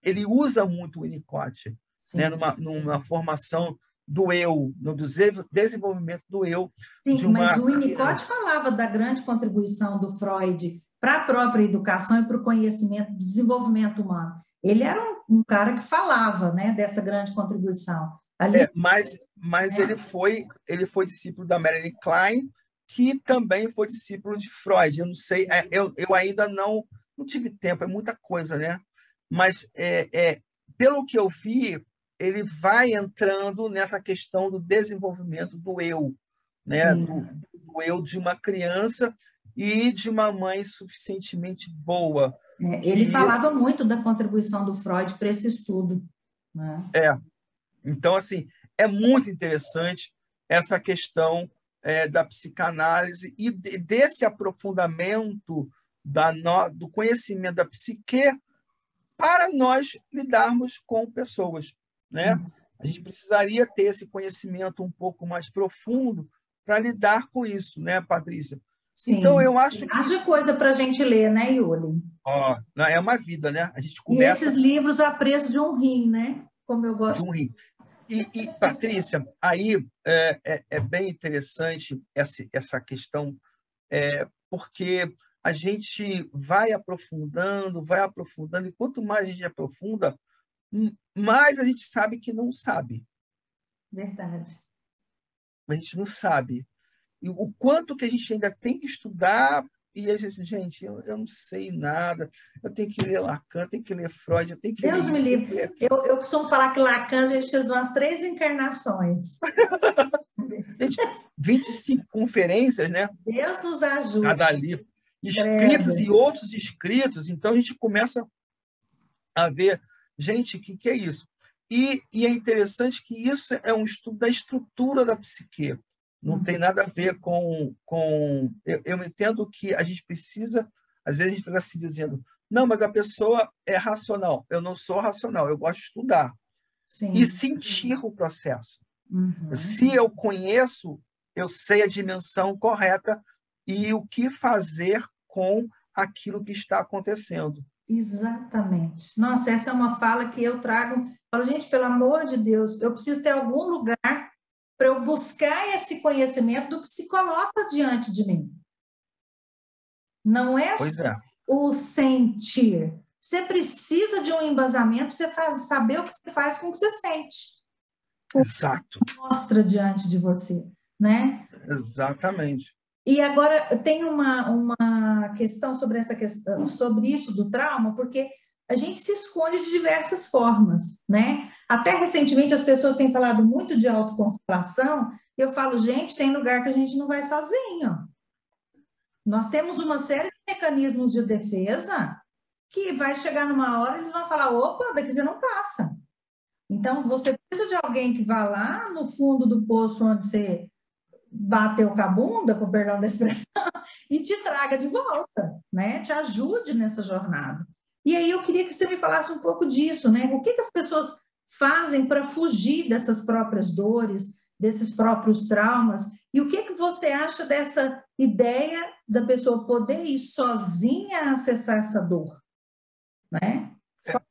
Speaker 2: Ele usa muito o Winnicott, né? numa, numa formação do eu, no desenvolvimento do eu.
Speaker 1: Sim, uma... mas o Winnicott falava da grande contribuição do Freud para a própria educação e para o conhecimento do desenvolvimento humano. Ele era um, um, cara que falava né, dessa grande contribuição.
Speaker 2: Ali... É, mas mas é. ele, foi, ele foi discípulo da Marilyn Klein, que também foi discípulo de Freud. Eu não sei, é, eu, eu ainda não, não tive tempo, é muita coisa, né? mas é, é, pelo que eu vi, ele vai entrando nessa questão do desenvolvimento do eu, né? Do, do, eu de uma criança e de uma mãe suficientemente boa.
Speaker 1: É, ele falava muito da contribuição do Freud para esse estudo. Né?
Speaker 2: É. Então, assim, é muito interessante essa questão é, da psicanálise e de, desse aprofundamento da no, do conhecimento da psique para nós lidarmos com pessoas. Né? Uhum. A gente precisaria ter esse conhecimento um pouco mais profundo para lidar com isso, né, Patrícia?
Speaker 1: Sim. Então, eu acho que... Haja coisa para a gente ler, né, Yuli?
Speaker 2: Ó, é uma vida, né? A gente começa...
Speaker 1: E esses livros a preço de um rim, né? Como eu gosto.
Speaker 2: De um rim. E, e Patrícia, aí é, é, é, bem interessante essa, essa questão, é, porque a gente vai aprofundando, vai aprofundando, e quanto mais a gente aprofunda, mais a gente sabe que não sabe.
Speaker 1: Verdade.
Speaker 2: A gente não sabe. E o quanto que a gente ainda tem que estudar, e a gente, gente, eu, eu não sei nada, eu tenho que ler Lacan, tenho que ler Freud, eu tenho que
Speaker 1: Deus
Speaker 2: ler.
Speaker 1: me livre. Eu, eu costumo falar que Lacan a gente precisa de umas três encarnações. [LAUGHS]
Speaker 2: gente, 25 conferências, né?
Speaker 1: Deus nos ajude.
Speaker 2: Cada livro escritos e outros escritos. Então a gente começa a ver, gente, o que, que é isso? E, e, é interessante que isso é um estudo da estrutura da psique. Não uhum. tem nada a ver com. com eu, eu, entendo que a gente precisa, às vezes a gente fica assim dizendo, não, mas a pessoa é racional. Eu não sou racional, eu gosto de estudar. Sim. E sentir o processo. Uhum. Se eu conheço, eu sei a dimensão correta e o que fazer com aquilo que está acontecendo.
Speaker 1: Exatamente. Nossa, essa é uma fala que eu trago. Falo, gente, pelo amor de Deus, eu preciso ter algum lugar para eu buscar esse conhecimento do que se coloca diante de mim. Não é,
Speaker 2: é.
Speaker 1: o sentir. Você precisa de um embasamento, você faz, saber o que você faz com o que você sente.
Speaker 2: Exato.
Speaker 1: Mostra diante de você, né?
Speaker 2: Exatamente.
Speaker 1: E agora tem uma, uma questão sobre essa questão, sobre isso do trauma, porque a gente se esconde de diversas formas, né? Até recentemente as pessoas têm falado muito de autoconstelação, e eu falo, gente, tem lugar que a gente não vai sozinho. Nós temos uma série de mecanismos de defesa que vai chegar numa hora e eles vão falar, opa, daqui você não passa. Então, você precisa de alguém que vá lá no fundo do poço onde você bateu com a bunda, com o perdão da expressão, [LAUGHS] e te traga de volta, né? Te ajude nessa jornada. E aí eu queria que você me falasse um pouco disso, né? O que, que as pessoas fazem para fugir dessas próprias dores, desses próprios traumas? E o que, que você acha dessa ideia da pessoa poder ir sozinha acessar essa dor? Né?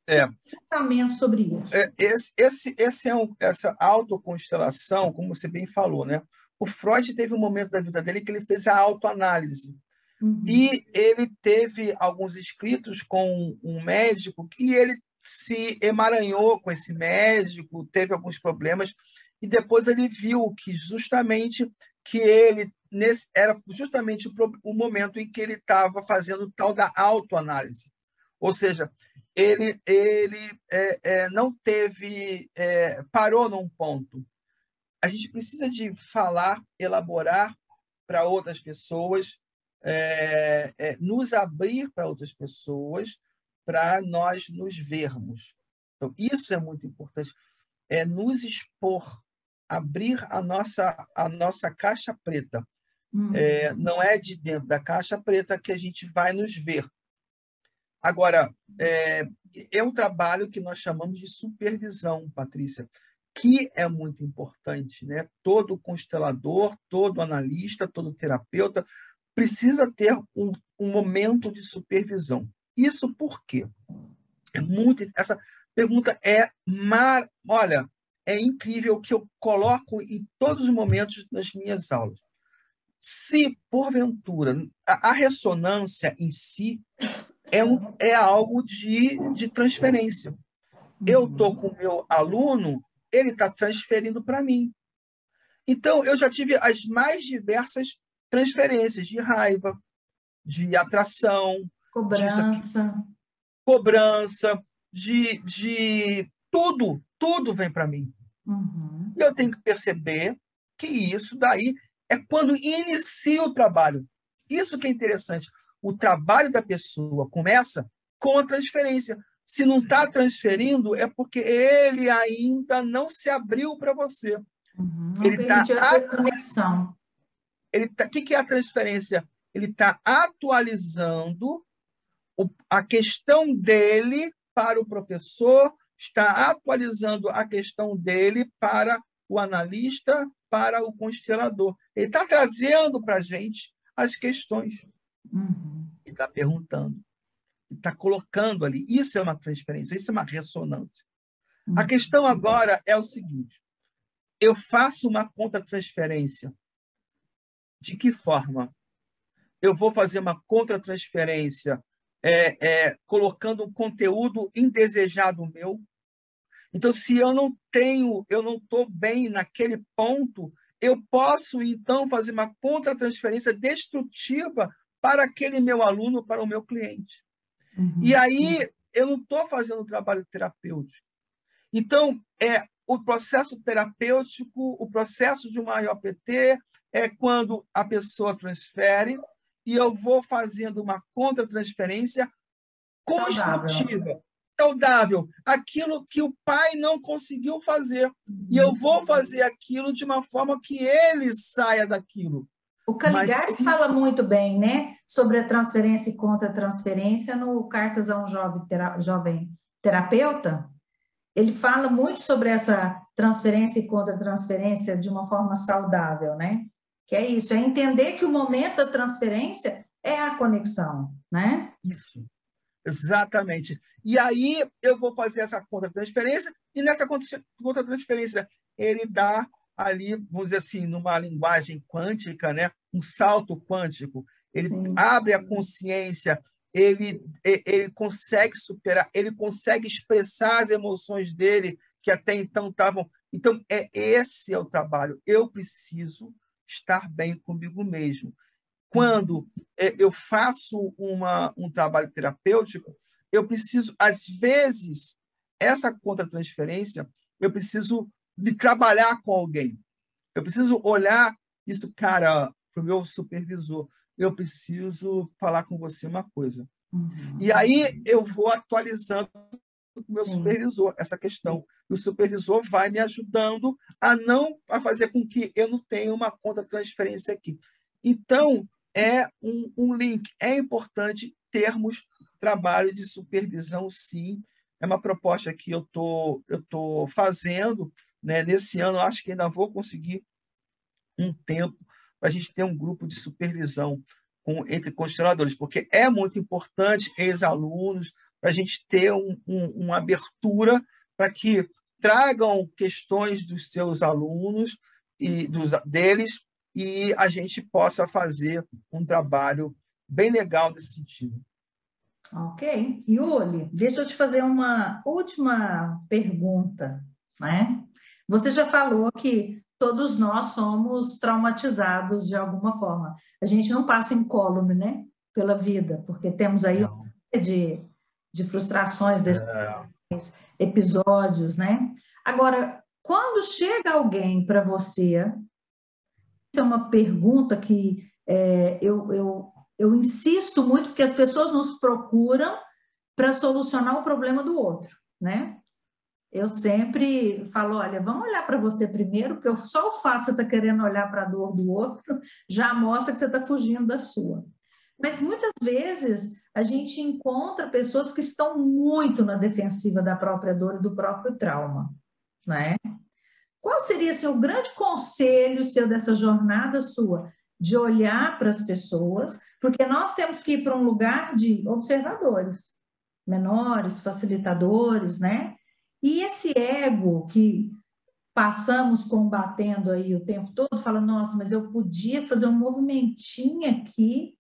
Speaker 2: É, é.
Speaker 1: pensamento sobre isso.
Speaker 2: É, esse, esse, esse é um, essa autoconstelação, como você bem falou, né? O Freud teve um momento da vida dele que ele fez a autoanálise. Uhum. E ele teve alguns escritos com um médico e ele se emaranhou com esse médico, teve alguns problemas e depois ele viu que justamente que ele nesse era justamente o, momento em que ele estava fazendo tal da autoanálise, ou seja, ele ele é, é, não teve é, parou num ponto a gente precisa de falar, elaborar para outras pessoas, é, é, nos abrir para outras pessoas, para nós nos vermos. Então, isso é muito importante. É nos expor, abrir a nossa, a nossa caixa preta. Uhum. É, não é de dentro da caixa preta que a gente vai nos ver. Agora, é, é um trabalho que nós chamamos de supervisão, Patrícia que é muito importante, né? Todo constelador, todo analista, todo terapeuta precisa ter um, um momento de supervisão. Isso por quê? É muito essa pergunta é mar, olha, é incrível que eu coloco em todos os momentos nas minhas aulas. Se porventura a, a ressonância em si é, um, é algo de, de transferência. Eu estou com o meu aluno ele está transferindo para mim. Então, eu já tive as mais diversas transferências de raiva, de atração,
Speaker 1: cobrança,
Speaker 2: cobrança, de, de tudo, tudo vem para mim. Uhum. E eu tenho que perceber que isso daí é quando inicia o trabalho. Isso que é interessante. O trabalho da pessoa começa com a transferência. Se não está transferindo, é porque ele ainda não se abriu para você.
Speaker 1: Uhum. Ele está essa conexão.
Speaker 2: Ele tá, o que, que é a transferência? Ele está atualizando o, a questão dele para o professor, está atualizando a questão dele para o analista, para o constelador. Ele está trazendo para a gente as questões. Uhum. Ele está perguntando. Está colocando ali. Isso é uma transferência, isso é uma ressonância. Uhum. A questão agora é o seguinte: eu faço uma contra-transferência. De que forma? Eu vou fazer uma contra-transferência é, é, colocando um conteúdo indesejado meu. Então, se eu não tenho, eu não estou bem naquele ponto, eu posso então fazer uma contra-transferência destrutiva para aquele meu aluno, para o meu cliente. Uhum. E aí eu não estou fazendo um trabalho terapêutico. Então, é o processo terapêutico, o processo de uma IOPT é quando a pessoa transfere e eu vou fazendo uma contra-transferência construtiva, saudável. saudável, aquilo que o pai não conseguiu fazer. E eu vou fazer aquilo de uma forma que ele saia daquilo.
Speaker 1: O Caligari Mas, fala muito bem, né, sobre a transferência e contra-transferência no Cartas a um Jovem, tera, jovem Terapeuta. Ele fala muito sobre essa transferência e contra-transferência de uma forma saudável, né? Que é isso, é entender que o momento da transferência é a conexão, né?
Speaker 2: Isso, exatamente. E aí eu vou fazer essa contra-transferência, e nessa contra-transferência ele dá ali, vamos dizer assim, numa linguagem quântica, né? um salto quântico. Ele Sim. abre a consciência, ele, ele consegue superar, ele consegue expressar as emoções dele que até então estavam. Então, é esse é o trabalho. Eu preciso estar bem comigo mesmo. Quando é, eu faço uma, um trabalho terapêutico, eu preciso, às vezes, essa contra-transferência, eu preciso de trabalhar com alguém. Eu preciso olhar isso, cara, para o meu supervisor. Eu preciso falar com você uma coisa. Uhum. E aí eu vou atualizando com o meu Sim. supervisor essa questão. E o supervisor vai me ajudando a não a fazer com que eu não tenha uma conta transferência aqui. Então, é um, um link. É importante termos trabalho de supervisão, sim. É uma proposta que eu tô, estou tô fazendo. Né? Nesse ano, acho que ainda vou conseguir um tempo para a gente ter um grupo de supervisão com, entre consteladores, porque é muito importante, ex-alunos, para a gente ter um, um, uma abertura para que tragam questões dos seus alunos e dos deles e a gente possa fazer um trabalho bem legal nesse sentido.
Speaker 1: Ok. Yuli, deixa eu te fazer uma última pergunta. Né? Você já falou que todos nós somos traumatizados de alguma forma. A gente não passa incólume, né? Pela vida, porque temos aí de de frustrações desses é. episódios, né? Agora, quando chega alguém para você, isso é uma pergunta que é, eu, eu, eu insisto muito, porque as pessoas nos procuram para solucionar o problema do outro, né? Eu sempre falo, olha, vamos olhar para você primeiro, porque só o fato de você estar tá querendo olhar para a dor do outro já mostra que você está fugindo da sua. Mas muitas vezes a gente encontra pessoas que estão muito na defensiva da própria dor e do próprio trauma, né? Qual seria seu grande conselho seu dessa jornada sua de olhar para as pessoas, porque nós temos que ir para um lugar de observadores, menores, facilitadores, né? E esse ego que passamos combatendo aí o tempo todo, fala, nossa, mas eu podia fazer um movimentinho aqui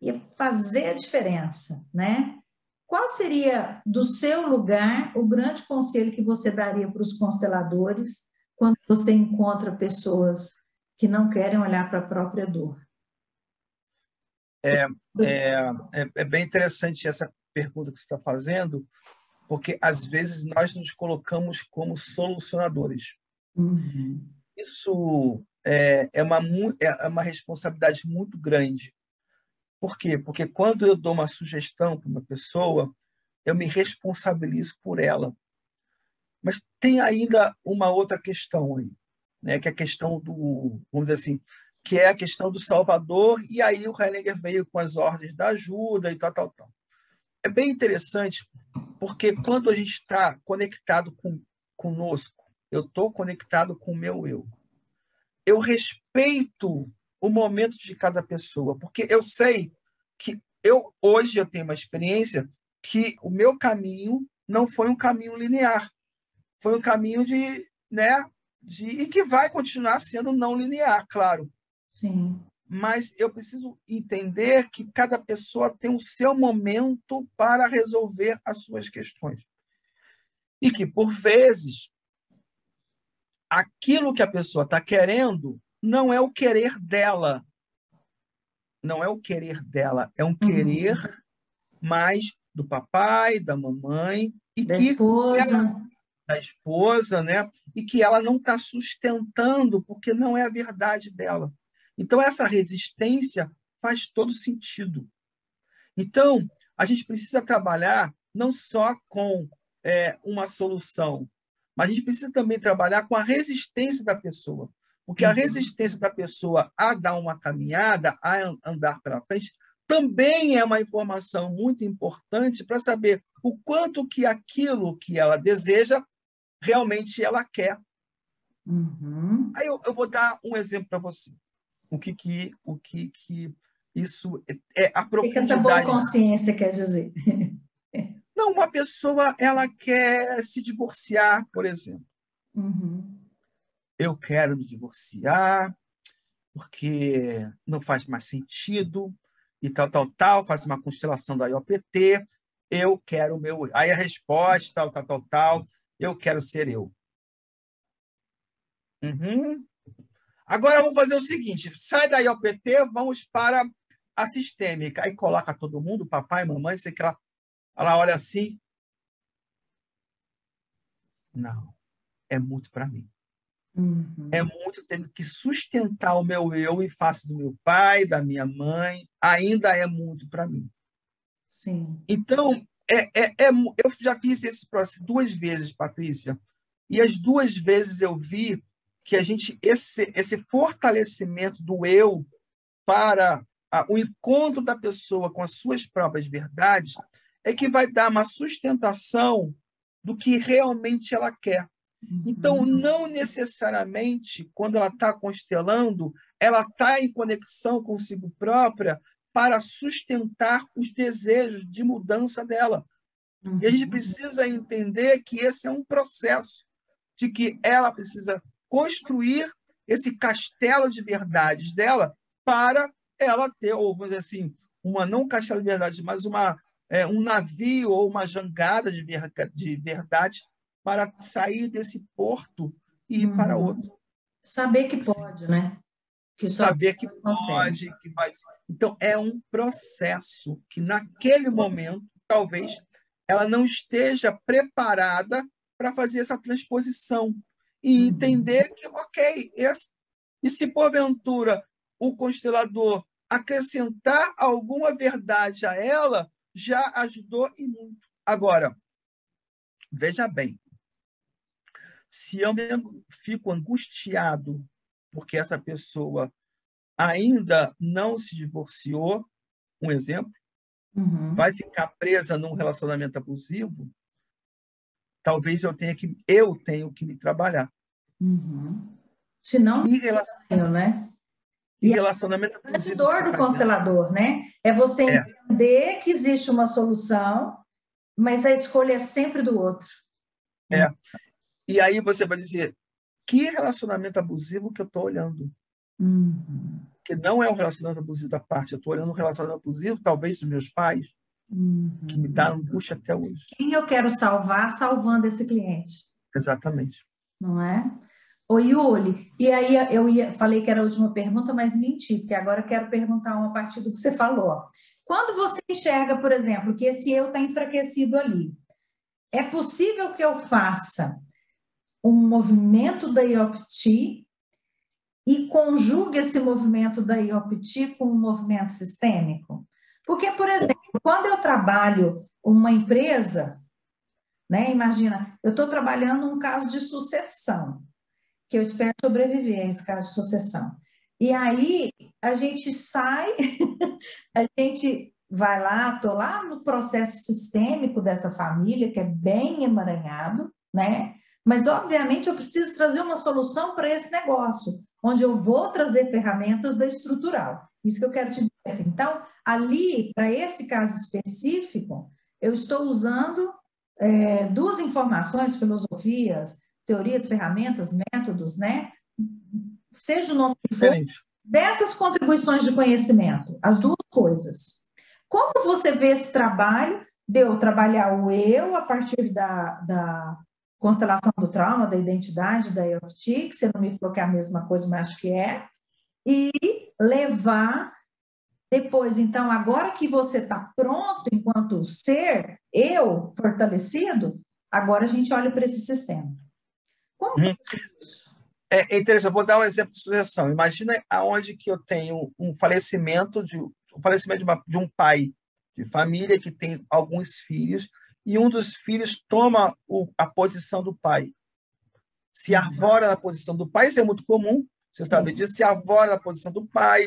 Speaker 1: ia fazer a diferença, né? Qual seria, do seu lugar, o grande conselho que você daria para os consteladores quando você encontra pessoas que não querem olhar para a própria dor?
Speaker 2: É, é, é, é, bem interessante essa pergunta que você está fazendo, porque às vezes nós nos colocamos como solucionadores.
Speaker 1: Uhum.
Speaker 2: Isso é, é, uma, é uma responsabilidade muito grande. Por quê? Porque quando eu dou uma sugestão para uma pessoa, eu me responsabilizo por ela. Mas tem ainda uma outra questão aí, né? que é a questão do, vamos dizer assim, que é a questão do Salvador, e aí o Hellinger veio com as ordens da ajuda e tal, tal, tal. É bem interessante, porque quando a gente está conectado com, conosco, eu estou conectado com o meu eu. Eu respeito o momento de cada pessoa, porque eu sei que eu hoje eu tenho uma experiência que o meu caminho não foi um caminho linear, foi um caminho de, né, de e que vai continuar sendo não linear, claro.
Speaker 1: Sim.
Speaker 2: Mas eu preciso entender que cada pessoa tem o seu momento para resolver as suas questões. E que, por vezes, aquilo que a pessoa está querendo não é o querer dela. Não é o querer dela, é um uhum. querer mais do papai, da mamãe
Speaker 1: e da que esposa. Ela,
Speaker 2: da esposa, né? E que ela não está sustentando porque não é a verdade dela. Então essa resistência faz todo sentido. Então a gente precisa trabalhar não só com é, uma solução, mas a gente precisa também trabalhar com a resistência da pessoa. Porque a uhum. resistência da pessoa a dar uma caminhada, a andar para frente, também é uma informação muito importante para saber o quanto que aquilo que ela deseja realmente ela quer.
Speaker 1: Uhum.
Speaker 2: Aí eu, eu, vou dar um exemplo para você. O que que o que que isso é, é a profundidade. O que
Speaker 1: essa boa consciência quer dizer? [LAUGHS]
Speaker 2: Não, uma pessoa ela quer se divorciar, por exemplo.
Speaker 1: Uhum.
Speaker 2: Eu quero me divorciar porque não faz mais sentido e tal, tal, tal. Faz uma constelação da IOPT. Eu quero o meu. Aí a resposta, tal, tal, tal, tal. Eu quero ser eu. Uhum. Agora vamos fazer o seguinte: sai da IOPT, vamos para a sistêmica. Aí coloca todo mundo, papai, mamãe, sei que lá. Ela olha assim. Não, é muito para mim.
Speaker 1: Uhum.
Speaker 2: É muito tendo que sustentar o meu eu em face do meu pai, da minha mãe, ainda é muito para mim.
Speaker 1: Sim.
Speaker 2: Então, é, é, é, eu já fiz esse processo duas vezes, Patrícia, e as duas vezes eu vi que a gente esse, esse fortalecimento do eu para a, o encontro da pessoa com as suas próprias verdades é que vai dar uma sustentação do que realmente ela quer. Então, uhum. não necessariamente, quando ela está constelando, ela está em conexão consigo própria para sustentar os desejos de mudança dela. E a gente uhum. precisa entender que esse é um processo, de que ela precisa construir esse castelo de verdades dela para ela ter, ou vamos dizer assim, uma não castelo de verdades, mas uma é, um navio ou uma jangada de, ver, de verdade para sair desse porto e ir uhum. para outro.
Speaker 1: Saber que pode, né?
Speaker 2: Que Saber que pode, que vai. Então, é um processo que, naquele momento, talvez ela não esteja preparada para fazer essa transposição e uhum. entender que, ok, esse, e se porventura o constelador acrescentar alguma verdade a ela, já ajudou e muito. Agora, veja bem, se eu fico angustiado porque essa pessoa ainda não se divorciou, um exemplo,
Speaker 1: uhum.
Speaker 2: vai ficar presa num relacionamento abusivo, talvez eu tenha que eu tenho que me trabalhar.
Speaker 1: Uhum. Senão,
Speaker 2: e relacion...
Speaker 1: né?
Speaker 2: E, relacionamento
Speaker 1: abusivo. dor do constelador, né? É você é. entender que existe uma solução, mas a escolha é sempre do outro.
Speaker 2: É. E aí você vai dizer, que relacionamento abusivo que eu estou olhando?
Speaker 1: Uhum.
Speaker 2: Que não é um relacionamento abusivo da parte, eu estou olhando um relacionamento abusivo, talvez, dos meus pais,
Speaker 1: uhum.
Speaker 2: que me dá angústia até hoje.
Speaker 1: Quem eu quero salvar salvando esse cliente?
Speaker 2: Exatamente.
Speaker 1: Não é? Ô, Yuli, e aí eu ia, falei que era a última pergunta, mas menti, porque agora quero perguntar uma partir do que você falou. Quando você enxerga, por exemplo, que esse eu está enfraquecido ali, é possível que eu faça um movimento da IOPT e conjugue esse movimento da IOPT com um movimento sistêmico? Porque, por exemplo, quando eu trabalho uma empresa, né, imagina, eu estou trabalhando um caso de sucessão, que eu espero sobreviver a esse caso de sucessão. E aí a gente sai, [LAUGHS] a gente vai lá, estou lá no processo sistêmico dessa família, que é bem emaranhado, né? Mas, obviamente, eu preciso trazer uma solução para esse negócio, onde eu vou trazer ferramentas da estrutural. Isso que eu quero te dizer. Assim. Então, ali, para esse caso específico, eu estou usando é, duas informações, filosofias, teorias, ferramentas, métodos, né? Seja o nome que for, dessas contribuições de conhecimento, as duas coisas. Como você vê esse trabalho de eu trabalhar o eu a partir da, da constelação do trauma, da identidade, da EOT, que você não me falou que é a mesma coisa, mas acho que é, e levar depois, então, agora que você está pronto enquanto ser, eu, fortalecido, agora a gente olha para esse sistema. Como
Speaker 2: uhum. é, é interessante, vou dar um exemplo de sugestão. Imagina aonde que eu tenho um falecimento de o falecimento de, uma, de um pai de família que tem alguns filhos e um dos filhos toma o, a posição do pai. Se uhum. arvora na posição do pai, isso é muito comum, você sabe disso, se arvora na posição do pai,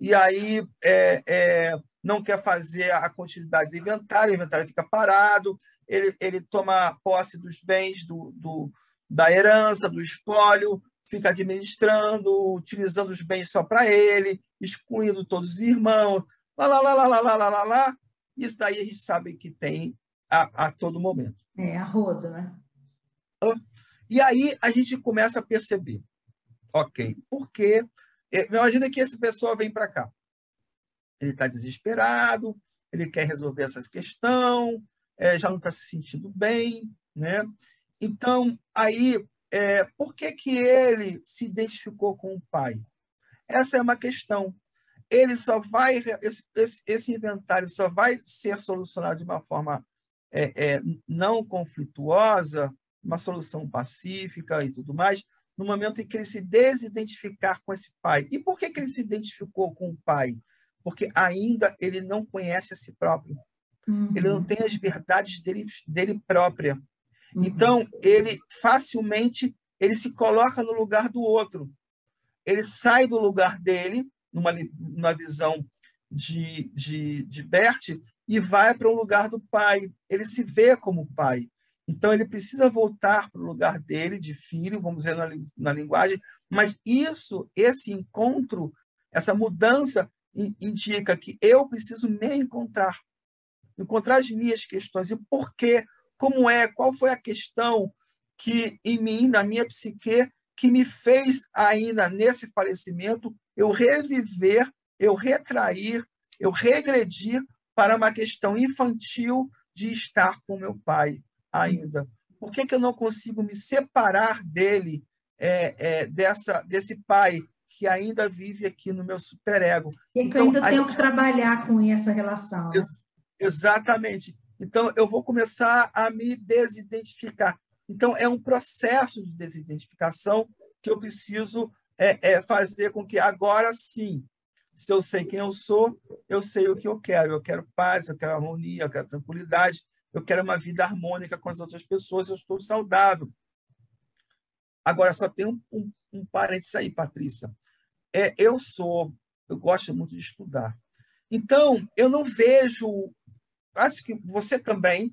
Speaker 2: e aí é, é, não quer fazer a continuidade do inventário, o inventário fica parado, ele, ele toma posse dos bens, do, do, da herança, do espólio, fica administrando, utilizando os bens só para ele, excluindo todos os irmãos, lá, lá, lá, lá, lá, lá, lá, lá, lá. Isso daí a gente sabe que tem a, a todo momento.
Speaker 1: É, a roda, né?
Speaker 2: E aí a gente começa a perceber, ok, porque é, imagina que essa pessoa vem para cá. Ele está desesperado, ele quer resolver essa questão, é, já não está se sentindo bem, né? Então, aí é, por que, que ele se identificou com o pai? Essa é uma questão. Ele só vai, esse, esse, esse inventário só vai ser solucionado de uma forma é, é, não conflituosa, uma solução pacífica e tudo mais, no momento em que ele se desidentificar com esse pai. E por que, que ele se identificou com o pai? Porque ainda ele não conhece a si próprio. Uhum. Ele não tem as verdades dele, dele própria. Uhum. Então, ele facilmente ele se coloca no lugar do outro. Ele sai do lugar dele, numa, numa visão de, de, de Bert, e vai para o lugar do pai. Ele se vê como pai. Então, ele precisa voltar para o lugar dele, de filho, vamos dizer na, na linguagem, mas isso, esse encontro, essa mudança, indica que eu preciso me encontrar, encontrar as minhas questões. E por quê? como é, qual foi a questão que em mim, na minha psique, que me fez ainda nesse falecimento eu reviver, eu retrair, eu regredir para uma questão infantil de estar com meu pai ainda. Por que, que eu não consigo me separar dele, é, é, dessa, desse pai que ainda vive aqui no meu superego?
Speaker 1: E então, eu ainda tenho gente... que trabalhar com essa relação. Ex
Speaker 2: exatamente. Então, eu vou começar a me desidentificar. Então, é um processo de desidentificação que eu preciso é, é fazer com que agora sim, se eu sei quem eu sou, eu sei o que eu quero. Eu quero paz, eu quero harmonia, eu quero tranquilidade, eu quero uma vida harmônica com as outras pessoas, eu estou saudável. Agora, só tem um, um, um parênteses aí, Patrícia. É, eu sou, eu gosto muito de estudar. Então, eu não vejo acho que você também,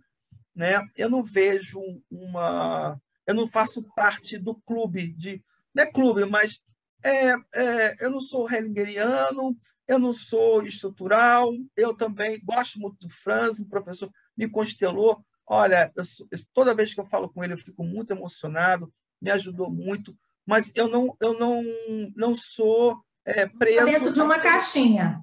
Speaker 2: né? Eu não vejo uma, eu não faço parte do clube de, não é clube, mas é, é, eu não sou hellingeriano, eu não sou estrutural, eu também gosto muito do Franz, professor me constelou. Olha, eu, toda vez que eu falo com ele, eu fico muito emocionado, me ajudou muito, mas eu não, eu não, não sou é, preso.
Speaker 1: Dentro de uma caixinha.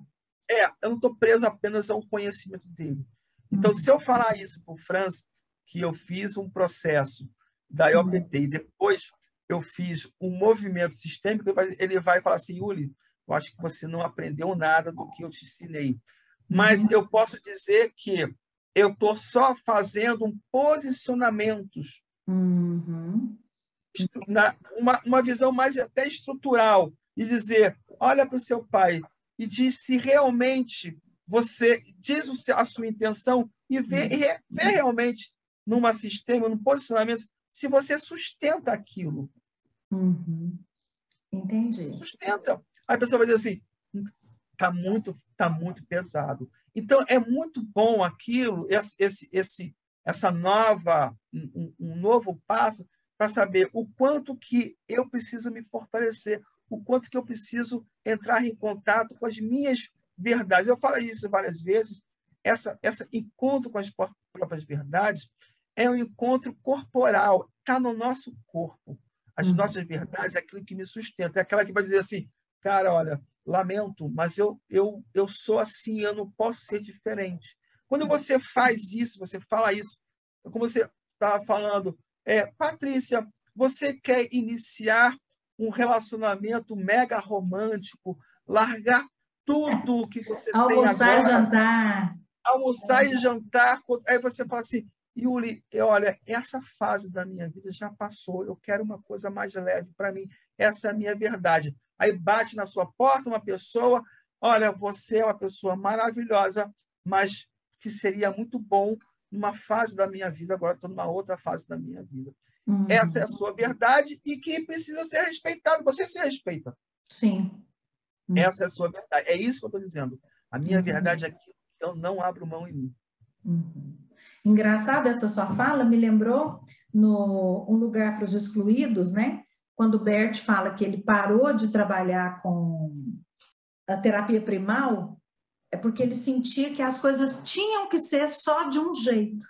Speaker 2: É, eu não estou preso apenas ao conhecimento dele. Então, se eu falar isso para o Franz, que eu fiz um processo da IOPT e depois eu fiz um movimento sistêmico, ele vai falar assim, Uli, eu acho que você não aprendeu nada do que eu te ensinei. Mas uhum. eu posso dizer que eu estou só fazendo um posicionamentos.
Speaker 1: Uhum.
Speaker 2: Na, uma, uma visão mais até estrutural, e dizer: olha para o seu pai e diz se realmente você diz a sua intenção e vê, vê realmente numa sistema, num posicionamento, se você sustenta aquilo.
Speaker 1: Uhum. Entendi.
Speaker 2: Sustenta. Aí a pessoa vai dizer assim: tá muito, tá muito pesado. Então é muito bom aquilo, esse, esse, esse essa nova, um, um novo passo para saber o quanto que eu preciso me fortalecer, o quanto que eu preciso entrar em contato com as minhas verdades. Eu falo isso várias vezes. Essa, essa encontro com as próprias verdades é um encontro corporal, está no nosso corpo. As uhum. nossas verdades é aquilo que me sustenta, é aquela que vai dizer assim, cara, olha, lamento, mas eu, eu, eu sou assim, eu não posso ser diferente. Quando você faz isso, você fala isso, como você estava falando, é, Patrícia, você quer iniciar um relacionamento mega romântico, largar tudo que você
Speaker 1: Almoçar
Speaker 2: tem agora.
Speaker 1: e jantar.
Speaker 2: Almoçar e jantar. Aí você fala assim, Yuri, olha, essa fase da minha vida já passou, eu quero uma coisa mais leve para mim, essa é a minha verdade. Aí bate na sua porta uma pessoa, olha, você é uma pessoa maravilhosa, mas que seria muito bom numa fase da minha vida, agora estou numa outra fase da minha vida. Uhum. Essa é a sua verdade e que precisa ser respeitada. Você se respeita.
Speaker 1: Sim.
Speaker 2: Uhum. Essa é a sua verdade. É isso que eu estou dizendo. A minha uhum. verdade é que eu não abro mão em mim.
Speaker 1: Uhum. Engraçado essa sua fala, me lembrou no Um Lugar para os Excluídos, né? Quando Bert fala que ele parou de trabalhar com a terapia primal, é porque ele sentia que as coisas tinham que ser só de um jeito.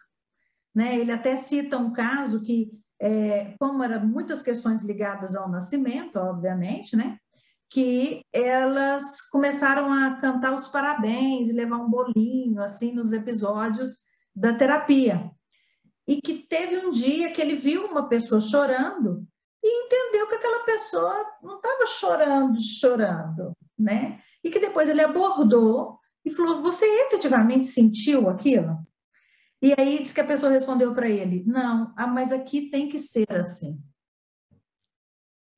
Speaker 1: Né? Ele até cita um caso que é, como eram muitas questões ligadas ao nascimento, obviamente, né? Que elas começaram a cantar os parabéns e levar um bolinho, assim, nos episódios da terapia. E que teve um dia que ele viu uma pessoa chorando e entendeu que aquela pessoa não estava chorando, chorando, né? E que depois ele abordou e falou: Você efetivamente sentiu aquilo? E aí diz que a pessoa respondeu para ele: Não, ah, mas aqui tem que ser assim.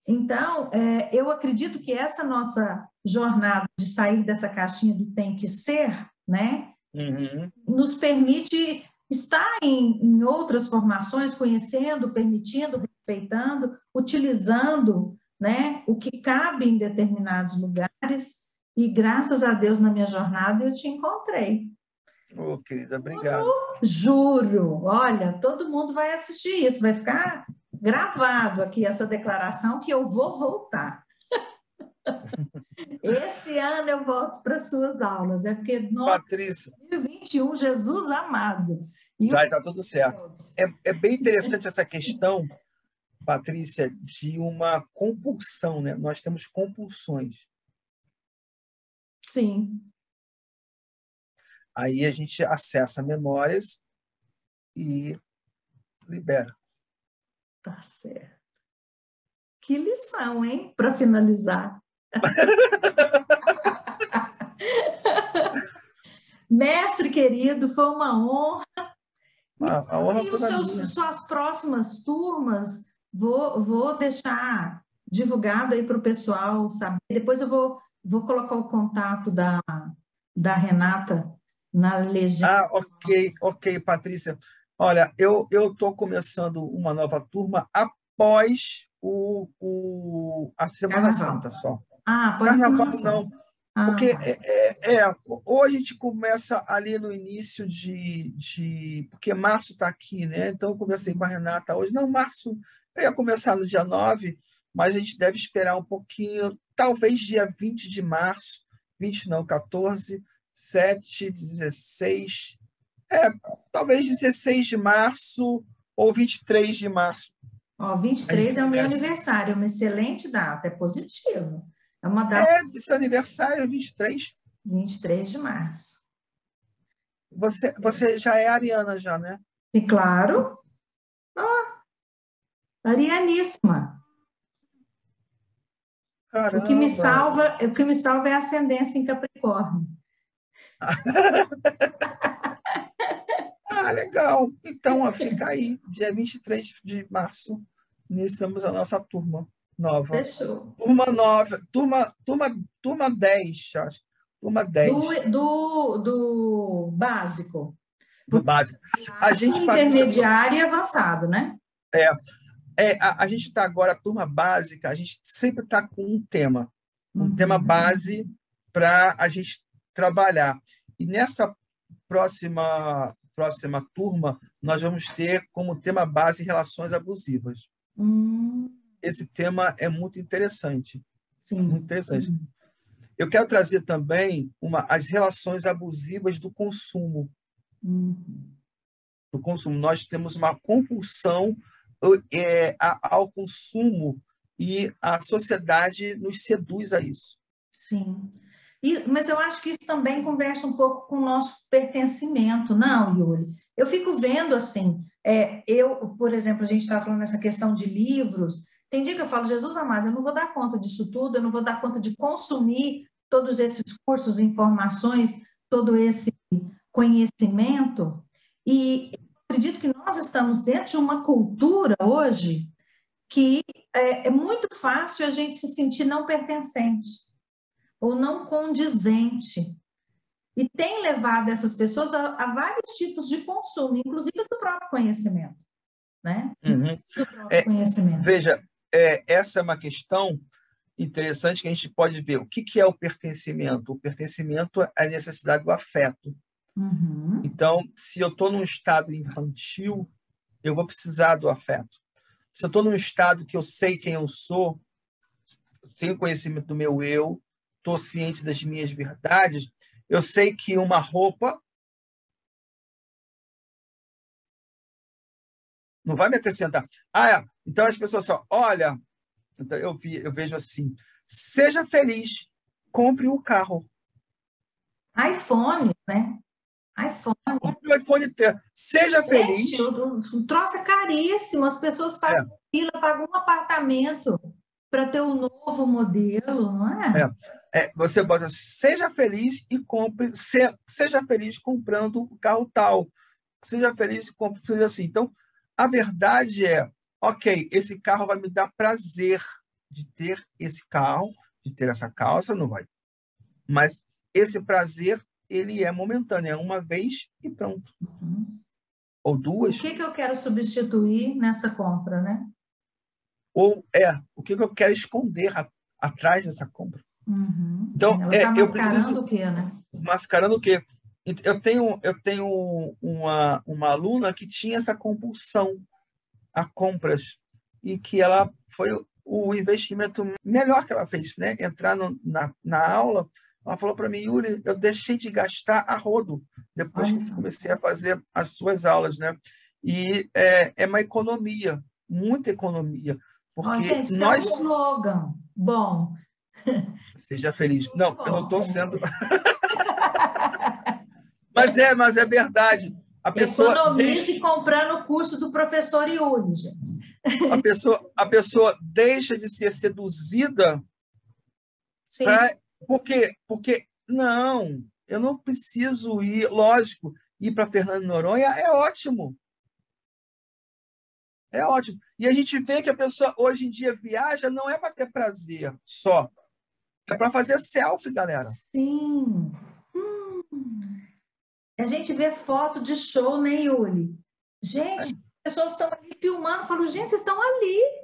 Speaker 1: Então, é, eu acredito que essa nossa jornada de sair dessa caixinha do tem que ser, né, uhum. nos permite estar em, em outras formações, conhecendo, permitindo, respeitando, utilizando, né, o que cabe em determinados lugares. E graças a Deus na minha jornada eu te encontrei.
Speaker 2: Ô, oh, querida, obrigado.
Speaker 1: juro, olha, todo mundo vai assistir isso, vai ficar gravado aqui essa declaração que eu vou voltar. [LAUGHS] Esse ano eu volto para suas aulas, é porque
Speaker 2: no Patrícia,
Speaker 1: 2021, Jesus amado.
Speaker 2: E vai estar tá tudo certo. É, é bem interessante essa questão, Patrícia, de uma compulsão, né? Nós temos compulsões.
Speaker 1: Sim.
Speaker 2: Aí a gente acessa memórias e libera.
Speaker 1: Tá certo. Que lição, hein? Para finalizar. [LAUGHS] Mestre querido, foi uma honra.
Speaker 2: A, a honra
Speaker 1: e os seus, suas próximas turmas, vou, vou deixar divulgado aí para o pessoal saber. Depois eu vou, vou colocar o contato da, da Renata na legenda.
Speaker 2: Ah, ok, ok, Patrícia. Olha, eu estou começando uma nova turma após o, o, a Semana Carnaval. Santa só.
Speaker 1: Ah, após Carnaval
Speaker 2: não. Ah. Porque é, é, é, ou a gente começa ali no início de. de porque março está aqui, né? Então eu comecei com a Renata hoje. Não, março, ia começar no dia 9, mas a gente deve esperar um pouquinho, talvez dia 20 de março, 20 não, 14, 7, 16, é, talvez 16 de março ou 23 de março.
Speaker 1: Ó, 23 é o meu aniversário, é uma excelente data, é positivo. É uma data.
Speaker 2: É, seu aniversário é 23?
Speaker 1: 23 de março.
Speaker 2: Você, você já é ariana, já, né?
Speaker 1: E claro. Arianíssima. Caramba. O que me salva, o que me salva é a ascendência em Capricórnio. [LAUGHS]
Speaker 2: Ah, legal. Então, ó, fica aí. Dia 23 de março, iniciamos a nossa turma nova.
Speaker 1: Fechou.
Speaker 2: Turma nova, turma, turma, turma 10, acho. Turma 10.
Speaker 1: Do, do, do básico.
Speaker 2: Do básico. A gente
Speaker 1: intermediário e avançado, né?
Speaker 2: É. é a, a gente está agora, turma básica, a gente sempre está com um tema. Um uhum. tema base para a gente trabalhar. E nessa próxima próxima turma, nós vamos ter como tema base relações abusivas.
Speaker 1: Hum.
Speaker 2: Esse tema é muito interessante.
Speaker 1: Sim.
Speaker 2: Muito interessante. Hum. Eu quero trazer também uma, as relações abusivas do consumo.
Speaker 1: Hum.
Speaker 2: Do consumo. Nós temos uma compulsão é, ao consumo e a sociedade nos seduz a isso.
Speaker 1: Sim. E, mas eu acho que isso também conversa um pouco com o nosso pertencimento, não, Yuri? Eu fico vendo assim, é, eu, por exemplo, a gente estava falando nessa questão de livros, tem dia que eu falo, Jesus amado, eu não vou dar conta disso tudo, eu não vou dar conta de consumir todos esses cursos, informações, todo esse conhecimento, e acredito que nós estamos dentro de uma cultura hoje que é, é muito fácil a gente se sentir não pertencente ou não condizente. E tem levado essas pessoas a, a vários tipos de consumo, inclusive do próprio conhecimento. Né?
Speaker 2: Uhum.
Speaker 1: Do próprio é, conhecimento.
Speaker 2: Veja, é, essa é uma questão interessante que a gente pode ver. O que, que é o pertencimento? O pertencimento é a necessidade do afeto.
Speaker 1: Uhum.
Speaker 2: Então, se eu estou num estado infantil, eu vou precisar do afeto. Se eu estou num estado que eu sei quem eu sou, sem o conhecimento do meu eu, estou ciente das minhas verdades, eu sei que uma roupa não vai me acrescentar. Ah, é. então as pessoas só, olha, então eu, vi, eu vejo assim, seja feliz, compre um carro.
Speaker 1: iPhone, né? iPhone.
Speaker 2: Compre o iPhone 3. Seja Gente, feliz.
Speaker 1: O troço é caríssimo. As pessoas fazem é. fila, pagam um apartamento para ter um novo modelo, não é?
Speaker 2: é? É, você bota seja feliz e compre, se, seja feliz comprando o carro tal, seja feliz e compre assim. Então, a verdade é, ok, esse carro vai me dar prazer de ter esse carro, de ter essa calça, não vai. Mas esse prazer, ele é momentâneo, é uma vez e pronto.
Speaker 1: Uhum.
Speaker 2: Ou duas.
Speaker 1: O que, que eu quero substituir nessa compra, né?
Speaker 2: Ou é, o que, que eu quero esconder a, atrás dessa compra?
Speaker 1: Uhum.
Speaker 2: Então,
Speaker 1: Ela
Speaker 2: é,
Speaker 1: tá
Speaker 2: eu
Speaker 1: mascarando
Speaker 2: preciso.
Speaker 1: o quê, né?
Speaker 2: Mascarando o quê? Eu tenho, eu tenho uma, uma aluna que tinha essa compulsão a compras e que ela foi o investimento melhor que ela fez, né? Entrar no, na, na aula, ela falou para mim, Yuri, eu deixei de gastar a rodo depois Olha que comecei a fazer as suas aulas, né? E é, é uma economia, muita economia. Porque
Speaker 1: Olha, gente,
Speaker 2: nós...
Speaker 1: é um slogan bom.
Speaker 2: Seja feliz. Não, eu não estou sendo. [LAUGHS] mas é, mas é verdade. A pessoa
Speaker 1: Economize deixa... comprando o curso do professor Yuri, gente.
Speaker 2: A pessoa, a pessoa deixa de ser seduzida.
Speaker 1: Sim.
Speaker 2: Pra... Por quê? Porque, não, eu não preciso ir, lógico, ir para Fernando Noronha é ótimo. É ótimo. E a gente vê que a pessoa hoje em dia viaja não é para ter prazer só. É para fazer selfie, galera.
Speaker 1: Sim. Hum. A gente vê foto de show, né, Yuli? Gente, é. as pessoas estão ali filmando, falam, gente, vocês estão ali.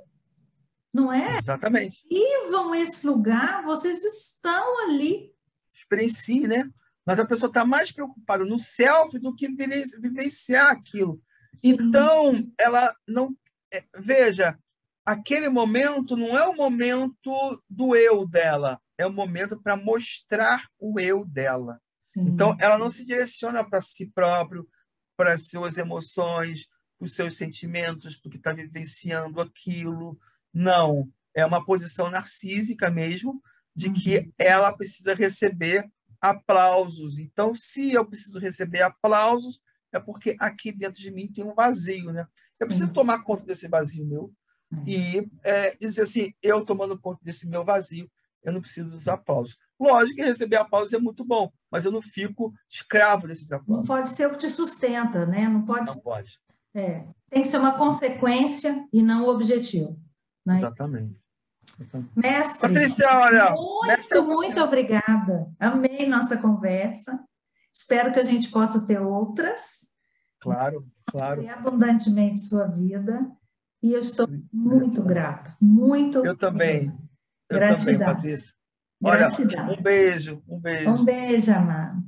Speaker 1: Não é?
Speaker 2: Exatamente.
Speaker 1: Vivam esse lugar, vocês estão ali.
Speaker 2: Experiencie, né? Mas a pessoa está mais preocupada no selfie do que vivenciar aquilo. Sim. Então, ela não. É, veja, aquele momento não é o momento do eu dela, é o momento para mostrar o eu dela.
Speaker 1: Sim.
Speaker 2: Então, ela não se direciona para si próprio, para as suas emoções, para os seus sentimentos, porque está vivenciando aquilo. Não. É uma posição narcísica mesmo, de uhum. que ela precisa receber aplausos. Então, se eu preciso receber aplausos, é porque aqui dentro de mim tem um vazio, né? Eu preciso Sim. tomar conta desse vazio meu uhum. e é, dizer assim, eu tomando conta desse meu vazio, eu não preciso dos aplausos. Lógico que receber aplausos é muito bom, mas eu não fico escravo desses aplausos.
Speaker 1: Não pode ser o que te sustenta, né? Não pode.
Speaker 2: Não pode.
Speaker 1: É, tem que ser uma consequência e não o objetivo. Né?
Speaker 2: Exatamente.
Speaker 1: Mestre,
Speaker 2: Patrícia, olha.
Speaker 1: muito,
Speaker 2: mestre,
Speaker 1: muito obrigada. Amei nossa conversa. Espero que a gente possa ter outras.
Speaker 2: Claro, claro.
Speaker 1: abundantemente sua vida. E eu estou muito grata. Muito.
Speaker 2: Eu também. Eu
Speaker 1: Gratidão.
Speaker 2: também, Patrícia. Olha,
Speaker 1: Gratidão.
Speaker 2: um beijo, um beijo.
Speaker 1: Um beijo, amado.